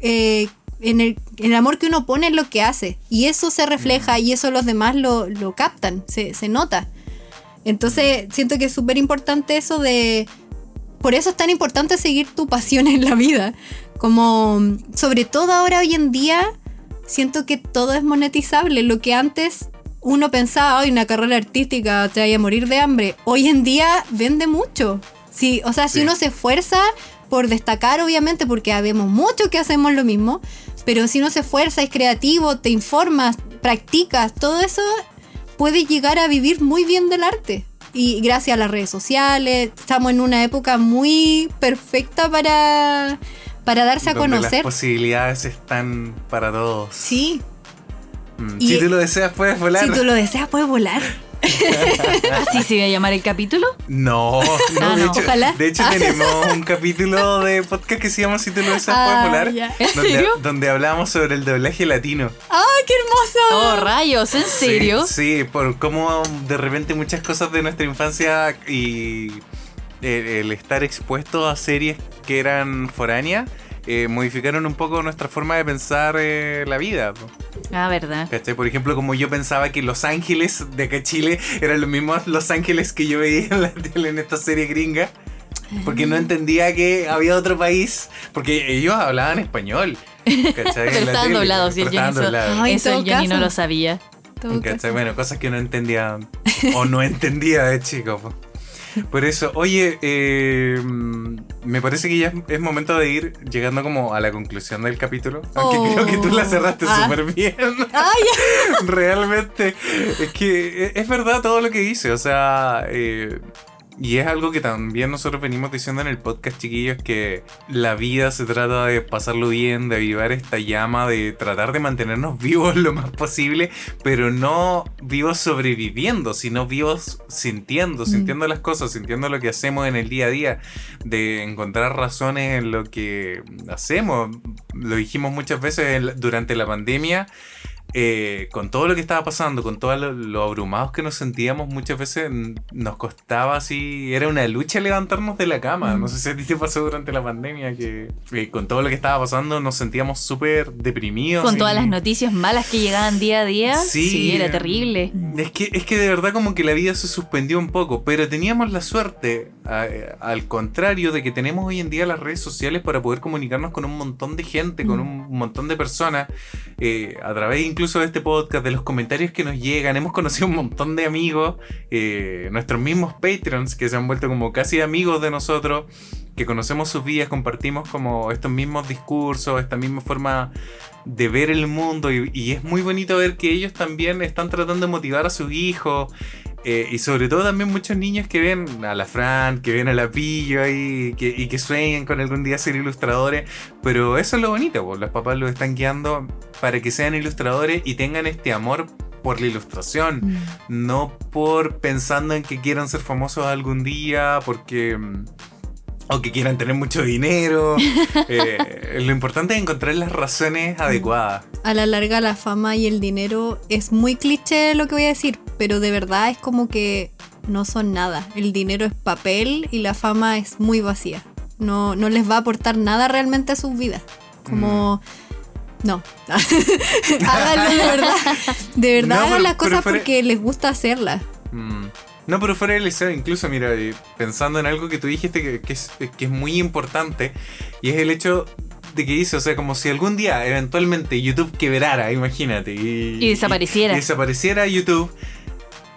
eh, en el, el amor que uno pone en lo que hace. Y eso se refleja y eso los demás lo, lo captan, se, se nota. Entonces siento que es súper importante eso de... Por eso es tan importante seguir tu pasión en la vida. Como, sobre todo ahora hoy en día, siento que todo es monetizable. Lo que antes uno pensaba, hoy una carrera artística te vaya a morir de hambre. Hoy en día vende mucho. Sí, o sea, si uno se esfuerza por destacar, obviamente, porque habemos muchos que hacemos lo mismo, pero si uno se esfuerza, es creativo, te informas, practicas, todo eso puede llegar a vivir muy bien del arte. Y gracias a las redes sociales, estamos en una época muy perfecta para, para darse a Donde conocer. Las posibilidades están para todos. Sí, Mm, Y- si tú lo deseas, puedes volar. si tú lo deseas, puedes volar. ¿Así se iba a llamar el capítulo? No, no, Ah, de, no. Hecho, Ojalá. de hecho Ah. tenemos un capítulo de podcast que se llama Si tú lo deseas, Ah, puedes volar. ya. ¿En donde, serio? donde hablamos sobre el doblaje latino. ¡Ay, qué hermoso! Oh, rayos, ¿en serio? Sí, sí, por cómo de repente muchas cosas de nuestra infancia y el, el estar expuesto a series que eran foráneas eh, modificaron un poco nuestra forma de pensar eh, la vida. po. Ah, verdad. ¿Cachai? Por ejemplo, como yo pensaba que Los Ángeles de acá Chile eran los mismos Los Ángeles que yo veía en la tele en esta serie gringa. Porque no entendía que había otro país. Porque ellos hablaban español. ¿cachai? Pero estaban doblados pero estaban doblados. Ay, eso el Jenny no lo sabía. ¿Cachai? Bueno, cosas que no entendía o no entendía de chico. po. Por eso, oye, eh, me parece que ya es momento de ir llegando como a la conclusión del capítulo. Aunque Oh. creo que tú la cerraste Ah. súper bien. Ay, Realmente. Es que es verdad todo lo que dice. O sea, eh, y es algo que también nosotros venimos diciendo en el podcast, chiquillos, que la vida se trata de pasarlo bien, de avivar esta llama, de tratar de mantenernos vivos lo más posible, pero no vivos sobreviviendo, sino vivos sintiendo, Mm. sintiendo las cosas, sintiendo lo que hacemos en el día a día, de encontrar razones en lo que hacemos. Lo dijimos muchas veces durante la pandemia eh, con todo lo que estaba pasando, con todo lo, lo abrumados que nos sentíamos, muchas veces nos costaba así, era una lucha levantarnos de la cama. Mm. No sé si a ti te pasó durante la pandemia que eh, con todo lo que estaba pasando nos sentíamos súper deprimidos. Con y- todas las noticias malas que llegaban día a día. Sí. Sí, era terrible. Es que, es que de verdad como que la vida se suspendió un poco, pero teníamos la suerte, a- al contrario, de que tenemos hoy en día las redes sociales para poder comunicarnos con un montón de gente, con un montón de personas, eh, a través incluso de este podcast, de los comentarios que nos llegan. Hemos conocido un montón de amigos, eh, nuestros mismos Patreons que se han vuelto como casi amigos de nosotros, que conocemos sus vidas, compartimos como estos mismos discursos, esta misma forma de ver el mundo y, y es muy bonito ver que ellos también están tratando de motivar a sus hijos eh, y sobre todo también muchos niños que ven a la Fran, que ven a la Pillo ahí que, y que sueñan con algún día ser ilustradores, pero eso es lo bonito, pues, los papás los están guiando para que sean ilustradores y tengan este amor por la ilustración, Mm. no por pensando en que quieran ser famosos algún día, porque... mm, O que quieran tener mucho dinero. Eh, lo importante es encontrar las razones adecuadas. A la larga la fama y el dinero es muy cliché lo que voy a decir, pero de verdad es como que no son nada. El dinero es papel y la fama es muy vacía. No, no les va a aportar nada realmente a sus vidas. Como... No. Háganlo de verdad. De verdad No, hagan pero- las cosas fuera- porque les gusta hacerlas. Mm. No, pero fuera del liceo, incluso, mira, pensando en algo que tú dijiste que, que es, que es muy importante, y es el hecho de que dice, o sea, como si algún día eventualmente YouTube quebrara, imagínate, y, Y desapareciera. y desapareciera YouTube,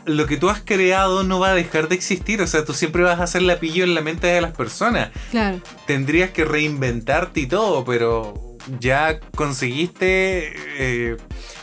lo que tú has creado no va a dejar de existir, o sea, tú siempre vas a hacer la pillo en la mente de las personas. Claro. Tendrías que reinventarte y todo, pero ya conseguiste eh,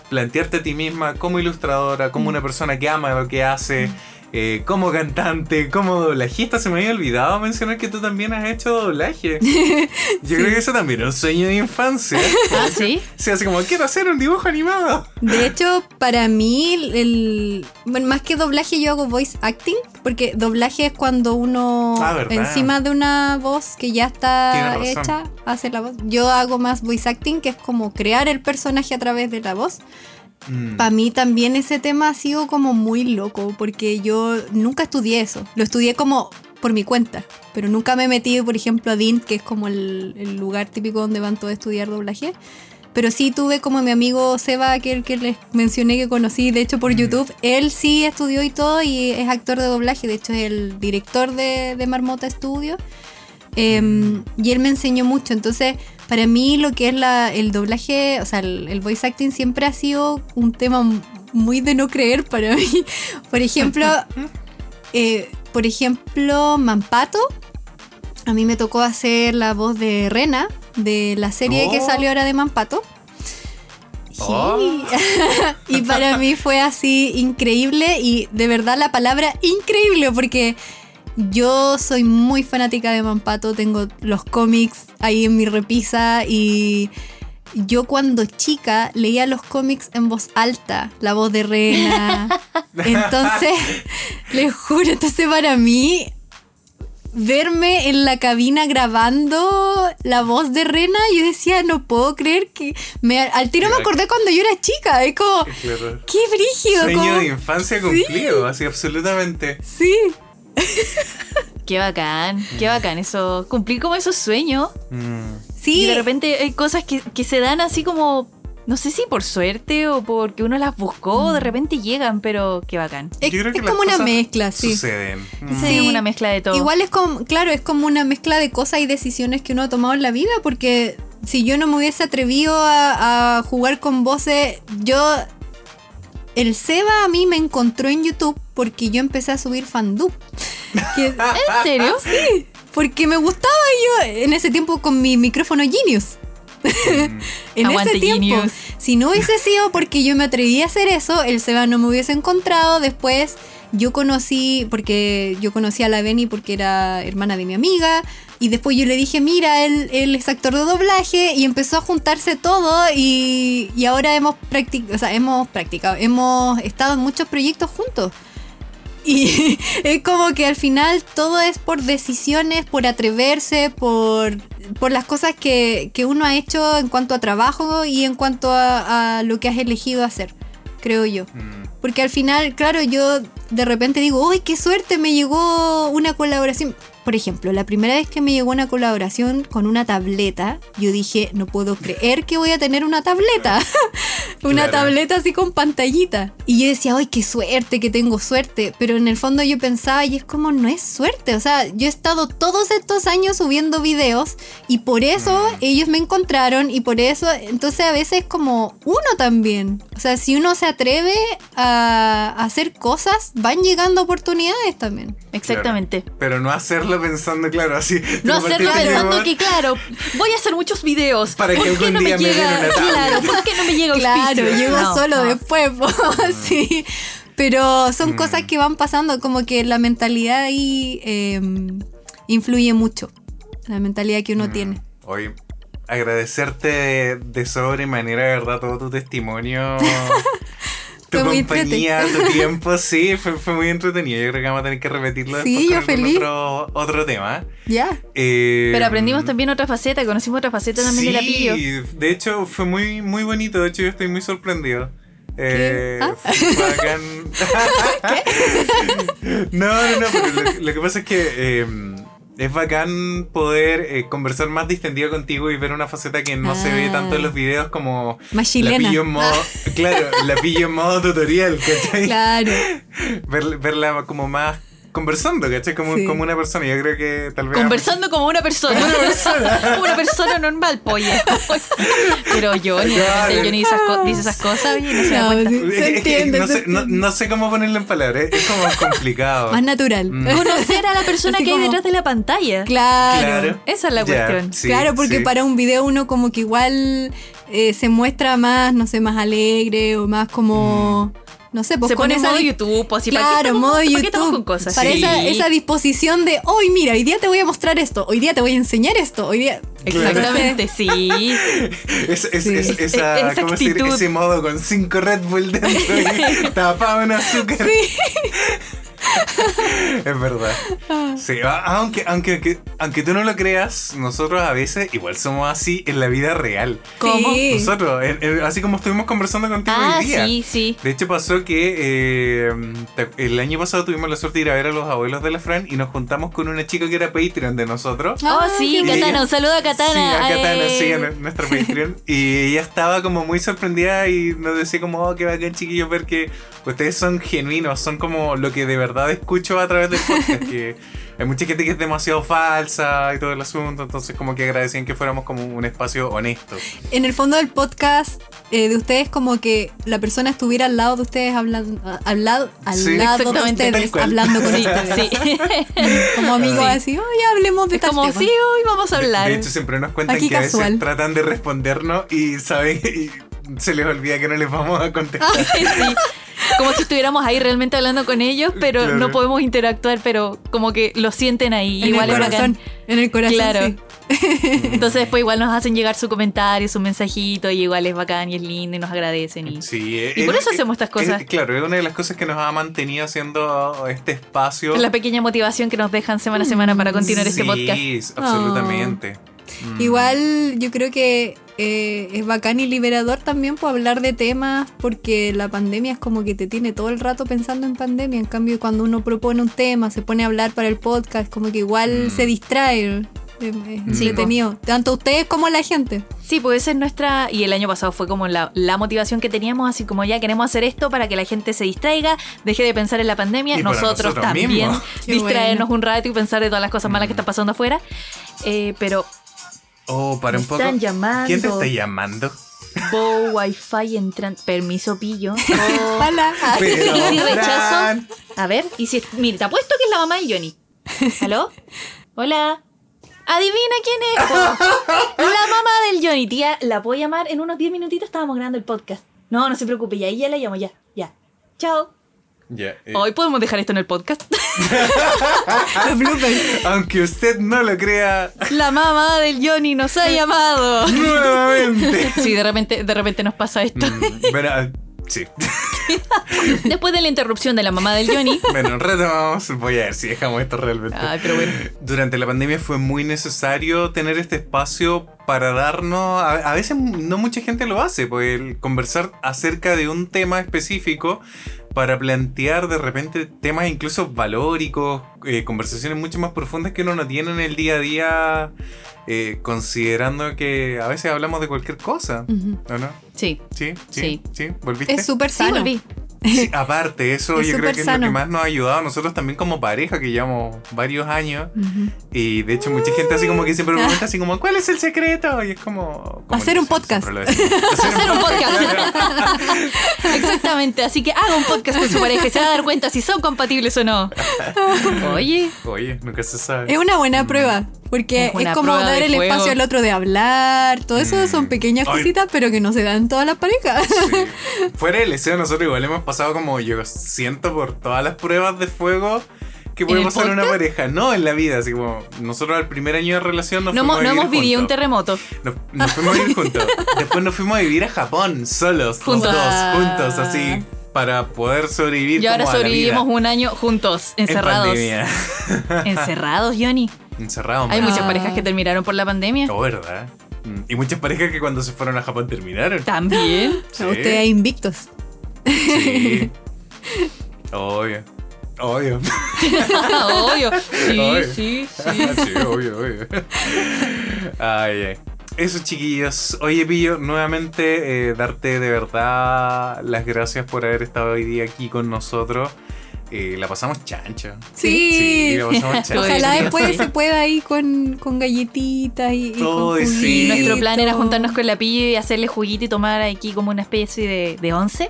plantearte a ti misma como ilustradora, como una persona que ama lo que hace, eh, como cantante, como doblajista. Se me había olvidado mencionar que tú también has hecho doblaje. Yo creo que eso también es un sueño de infancia. Ah, sí. Sí, así como quiero hacer un dibujo animado. De hecho, para mí, el, bueno, más que doblaje, yo hago voice acting, porque doblaje es cuando uno Ah, encima de una voz que ya está hecha, hace la voz. Yo hago más voice acting, que es como crear el personaje a través de la voz. Mm. Para mí también ese tema ha sido como muy loco, porque yo nunca estudié eso. Lo estudié como por mi cuenta, pero nunca me he metido, por ejemplo, a DINT, que es como el, el lugar típico donde van todos a estudiar doblaje. Pero sí tuve como mi amigo Seba, que el que les mencioné que conocí, de hecho, por Mm. YouTube. Él sí estudió y todo y es actor de doblaje. De hecho, es el director de, de Marmota Studio. Em, y él me enseñó mucho. Entonces, para mí lo que es la, el doblaje, o sea, el, el voice acting siempre ha sido un tema muy de no creer para mí. Por ejemplo, eh, por ejemplo, Mampato. A mí me tocó hacer la voz de Rena, de la serie que Oh. salió ahora de Mampato. Oh. y para mí fue así increíble y de verdad la palabra increíble porque yo soy muy fanática de Mampato, tengo los cómics ahí en mi repisa y yo cuando chica leía los cómics en voz alta, la voz de Rena. Entonces, les juro, entonces para mí verme en la cabina grabando la voz de Rena, yo decía, no puedo creer que me al tiro me acordé cuando yo era chica, es como qué brígido, Sueño como- de infancia cumplido, así absolutamente. sí. Qué bacán, qué bacán eso. Cumplir como esos sueños. Mm. Sí. Y de repente hay cosas que, que se dan así como, no sé si por suerte o porque uno las buscó, de repente llegan, pero qué bacán. es, Yo creo que es las como una mezcla, sí. Suceden. Mm. Sí, una mezcla de todo. Igual es como, claro, es como una mezcla de cosas y decisiones que uno ha tomado en la vida, porque si yo no me hubiese atrevido a, a jugar con voces, yo... El Seba a mí me encontró en YouTube porque yo empecé a subir fandub. Que- ¿En serio? sí, porque me gustaba yo en ese tiempo con mi micrófono Genius. Mm. En Aguante, ese tiempo, Genius. si no hubiese sido porque yo me atreví a hacer eso, el Seba no me hubiese encontrado. Después yo conocí, porque yo conocí a la Beni porque era hermana de mi amiga, y después yo le dije, mira, él, él es actor de doblaje, y empezó a juntarse todo, y, y ahora hemos, practic o sea, hemos practicado, hemos estado en muchos proyectos juntos. Y es como que al final todo es por decisiones, por atreverse, por, por las cosas que, que uno ha hecho en cuanto a trabajo y en cuanto a, a lo que has elegido hacer, creo yo. Mm. Porque al final, claro, yo de repente digo, ¡ay, qué suerte! Me llegó una colaboración. Por ejemplo, la primera vez que me llegó una colaboración con una tableta, yo dije, no puedo creer que voy a tener una tableta. una Claro. tableta así con pantallita. Y yo decía, ¡ay, qué suerte, que tengo suerte! Pero en el fondo yo pensaba, y es como, no es suerte. O sea, yo he estado todos estos años subiendo videos y por eso ellos me encontraron y por eso, entonces a veces como uno también. O sea, si uno se atreve a, a hacer cosas, van llegando oportunidades también. Exactamente. Claro. Pero no hacerlo pensando, claro, así. No hacerlo pensando que, claro, voy a hacer muchos videos. Para que ¿Por qué algún no día me me llega? una tablet. claro, ¿por qué no me llega Claro, llego No, solo no. después, po, sí. Pero son Mm. cosas que van pasando, como que la mentalidad ahí eh, influye mucho. La mentalidad que uno Mm. tiene. Oye, agradecerte de, de sobremanera, de verdad, todo tu testimonio. Tu Fue muy compañía, tu tiempo, sí, fue, fue muy entretenido. Yo creo que vamos a tener que repetirlo Sí, yo feliz. Otro, otro tema. Ya. Eh, Pero aprendimos también otra faceta, conocimos otra faceta también de la pillo. Sí, de hecho fue muy, muy bonito. De hecho, yo estoy muy sorprendido. Eh, Ah. bacán. no, no, no, pero lo, lo que pasa es que eh, es bacán poder eh, conversar más distendido contigo y ver una faceta que no se ve Ah. tanto en los videos como Más la pillo en modo, claro, la pillo en modo tutorial, ¿cachai? Claro. Ver- verla como más conversando, ¿cachai? Como, Sí. como una persona. Yo creo que tal vez. Conversando como una persona. Como una persona. una persona normal, pollo. Pero Johnny, Claro. Johnny dice esas, co- dice esas cosas y no se da No, cuenta. sí. Es Se que entiende, no, se sé, no, entiende. no sé cómo ponerlo en palabras, es como complicado. Más natural. Mm. Conocer a la persona Así que hay como- detrás de la pantalla. Claro. Esa es la cuestión. sí, claro, porque sí. para un video uno como que igual eh, se muestra más, no sé, más alegre o más como... No sé, pues se con pone esa modo YouTube, así ¿para qué Claro, modo ¿para qué YouTube. con cosas? Para Sí. esa, esa disposición de, hoy mira, hoy día te voy a mostrar esto, hoy día te voy a enseñar esto, hoy día... Exactamente, sí. Es, es, Sí. es- esa, Esa ¿cómo decir? actitud. ese modo con cinco Red Bull dentro y tapado en azúcar. es verdad. Sí, aunque, aunque, aunque, aunque tú no lo creas, nosotros a veces igual somos así en la vida real. ¿Cómo? Sí. Nosotros, en- en- así como estuvimos conversando contigo Ah, hoy día. sí, sí. De hecho pasó que eh, el año pasado tuvimos la suerte de ir a ver a los abuelos de la Fran y nos juntamos con una chica que era Patreon de nosotros. Oh, Ah, sí, Katana, bien. un saludo a Katana. Sí, a Katana, Ay. sí, a nu- nuestra Patreon. y ella estaba como muy sorprendida y nos decía como, oh, qué bacán chiquillos ver que ustedes son genuinos, son como lo que de verdad escucho a través del podcast, que hay mucha gente que es demasiado falsa y todo el asunto, entonces como que agradecían que fuéramos como un espacio honesto. En el fondo del podcast eh, de ustedes como que la persona estuviera al lado de ustedes hablando, al lado, al Sí, lado de ustedes hablando con ustedes. sí. Como amigos Sí. así, oye, hablemos de Es como, tema". sí, hoy vamos a De- hablar. De, hecho siempre nos cuentan Aquí que a veces tratan de respondernos y saben y se les olvida que no les vamos a contestar. Sí. Como si estuviéramos ahí realmente hablando con ellos, pero Claro. no podemos interactuar, pero como que lo sienten ahí. en igual el es corazón. bacán. En el corazón, Claro. sí. Entonces después igual nos hacen llegar su comentario, su mensajito, y igual es bacán y es lindo y nos agradecen. Y... Sí, Y por eso hacemos estas cosas. es- claro, es una de las cosas que nos ha mantenido haciendo este espacio. Es la pequeña motivación que nos dejan semana a semana para continuar este Sí, podcast. absolutamente. Mm. Igual yo creo que eh, es bacán y liberador también por hablar de temas porque la pandemia es como que te tiene todo el rato pensando en pandemia. En cambio, cuando uno propone un tema, se pone a hablar para el podcast, como que igual Mm. se distrae. Es, Sí, entretenido. Tanto ustedes como la gente. Sí, pues esa es nuestra. Y el año pasado fue como la, la motivación que teníamos, así como ya queremos hacer esto para que la gente se distraiga, deje de pensar en la pandemia, nosotros, nosotros también distraernos bueno. un rato y pensar de todas las cosas malas que están pasando afuera. Eh, pero Oh, para Me un poco. están llamando. ¿Quién te está llamando? Bo Wi-Fi entrando. Permiso, pillo. Bo- Hola. Pero, ¿Y si rechazo? A ver, y si. Mire, te apuesto que es la mamá de Johnny. ¿Aló? Hola. Adivina quién es. La mamá del Johnny, tía. La puedo llamar en unos 10 minutitos. Estábamos grabando el podcast. No, no se preocupe, ya ahí ya la llamo, ya. Ya. Chao. Eh, Hoy podemos dejar esto en el podcast. Aunque usted no lo crea, La mamá del Johnny nos ha llamado. nuevamente. Sí, de repente, de repente nos pasa esto. Mm, bueno, ah, sí. Después de la interrupción de la mamá del Johnny. Bueno, retomamos. Voy a ver si dejamos esto realmente. Ay, pero bueno. Durante la pandemia fue muy necesario tener este espacio para darnos, a, a veces no mucha gente lo hace, pues el conversar acerca de un tema específico para plantear de repente temas incluso valóricos, eh, conversaciones mucho más profundas que uno no tiene en el día a día, eh, considerando que a veces hablamos de cualquier cosa, Ujú. ¿o no? Sí. Sí, sí, Sí. sí, ¿volviste? Es súper Sí, sano. volví. Sí, aparte, eso Es yo creo que es lo que más nos ha ayudado a nosotros también como pareja, que llevamos varios años. Y de hecho, mucha gente así como que siempre pregunta así como, ¿cuál es el secreto? Y es como... como Hacer un siempre podcast. lo decimos. Hacer Hacer un podcast. Exactamente. Así que haga un podcast con su pareja y se va a dar cuenta si son compatibles o no. Oye, Oye, nunca se sabe. Es una buena prueba, porque Es como dar el fuego. espacio al otro de hablar. Todo eso Mm. son pequeñas Ay. cositas, pero que no se dan en todas las parejas. Sí. Fuera del deseo, nosotros igual hemos pasado como yo siento por todas las pruebas de fuego que puede pasar en una pareja. No en la vida, así como nosotros al primer año de relación nos no, fuimos hemos- a no vivir hemos vivido un terremoto. Nos, nos fuimos a vivir juntos. Después nos fuimos a vivir a Japón, solos, Juntos. los dos, juntos, así, para poder sobrevivir. Y ahora como a la sobrevivimos vida. un año juntos, En encerrados. pandemia. Encerrados, Johnny. Encerrados. Hay man. muchas Ah. parejas que terminaron por la pandemia. Oh, ¿verdad? Mm, Y muchas parejas que cuando se fueron a Japón terminaron. También. Sí. Ustedes invictos. Sí. Obvio. Obvio. Obvio. Sí, Obvio. sí, sí. sí, obvio, obvio. Ay, ay. Eso, chiquillos. Oye, Pillo, nuevamente eh, darte de verdad las gracias por haber estado hoy día aquí con nosotros. Eh, la pasamos chancho. Sí. la pasamos chancho. Ojalá Sí. después se pueda ir con, con galletitas y, y Todo, con sí. Sí, nuestro plan era juntarnos con la pillo y hacerle juguito y tomar aquí como una especie de, de once.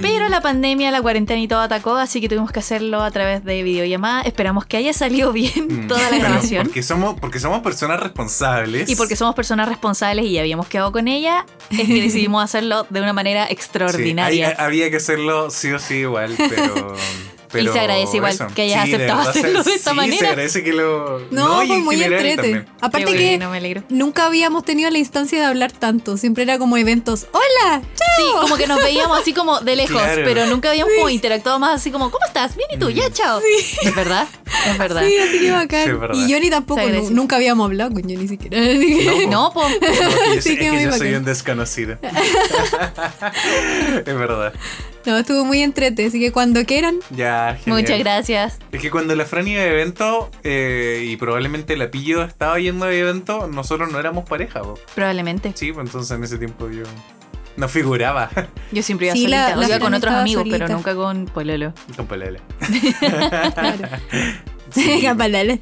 Pero la pandemia, la cuarentena y todo atacó, así que tuvimos que hacerlo a través de videollamada. Esperamos que haya salido bien Mm. toda la Pero grabación. Porque somos, porque somos personas responsables. Y porque somos personas responsables y ya habíamos quedado con ella, es que decidimos hacerlo de una manera Sí, extraordinaria. hay- había que hacerlo sí o sí igual, pero... pero se agradece igual que hayas de aceptado hacerlo de esta sí, manera. se agradece que lo... No, y fue en muy entrete. también. Aparte Qué que bueno, me alegro. nunca habíamos tenido la instancia de hablar tanto. Siempre era como eventos. ¡Hola! Sí, como que nos veíamos así como de lejos, Claro. pero nunca habíamos como interactuado más así como, ¿cómo estás? Bien, ¿y tú? Ya, chao. Es verdad, es verdad. Sí, así que bacán. Sí, y Johnny tampoco, nunca habíamos hablado con Johnny siquiera. Así que- No. No, yo, Sí, soy- que es que yo soy un desconocido. es verdad. No, estuvo muy entrete, así que cuando quieran, Ya, genial. Muchas gracias. Es que cuando la Fran iba de evento eh, y probablemente la Pillo estaba yendo de evento, nosotros no éramos pareja, po. Probablemente. Sí, pues entonces en ese tiempo yo no figuraba Yo siempre iba Sí, solita. la o iba con otros amigos, solita. pero nunca con Pololo. con Pelele. claro. Sí, pero eso.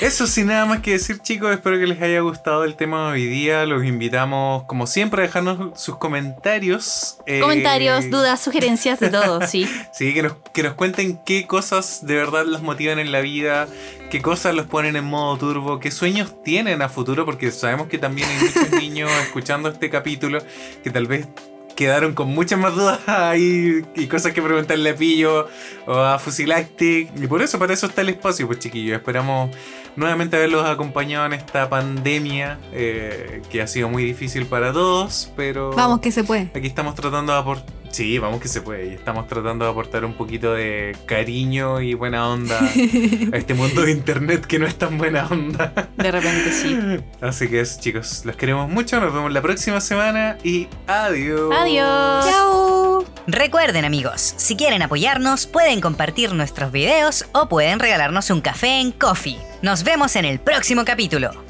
Eso sin nada más que decir chicos, espero que les haya gustado el tema de hoy día. Los invitamos como siempre a dejarnos sus comentarios. eh, Comentarios, dudas, sugerencias, de todo, sí. Sí, que nos, que nos cuenten qué cosas de verdad los motivan en la vida, qué cosas los ponen en modo turbo, qué sueños tienen a futuro, porque sabemos que también hay muchos niños escuchando este capítulo que tal vez quedaron con muchas más dudas ahí y cosas que preguntarle a Pillo o a Fusilactic. Y por eso, para eso está el espacio, pues chiquillos. Esperamos nuevamente haberlos acompañado en esta pandemia eh, que ha sido muy difícil para todos, pero... Vamos, que se puede. Aquí estamos tratando de aportar. Sí, vamos que se puede. Y estamos tratando de aportar un poquito de cariño y buena onda a este mundo de internet que no es tan buena onda. De repente sí. Así que eso, chicos, los queremos mucho. Nos vemos la próxima semana y adiós. Adiós. Chao. Recuerden amigos, si quieren apoyarnos pueden compartir nuestros videos o pueden regalarnos un café en Coffee. Nos vemos en el próximo capítulo.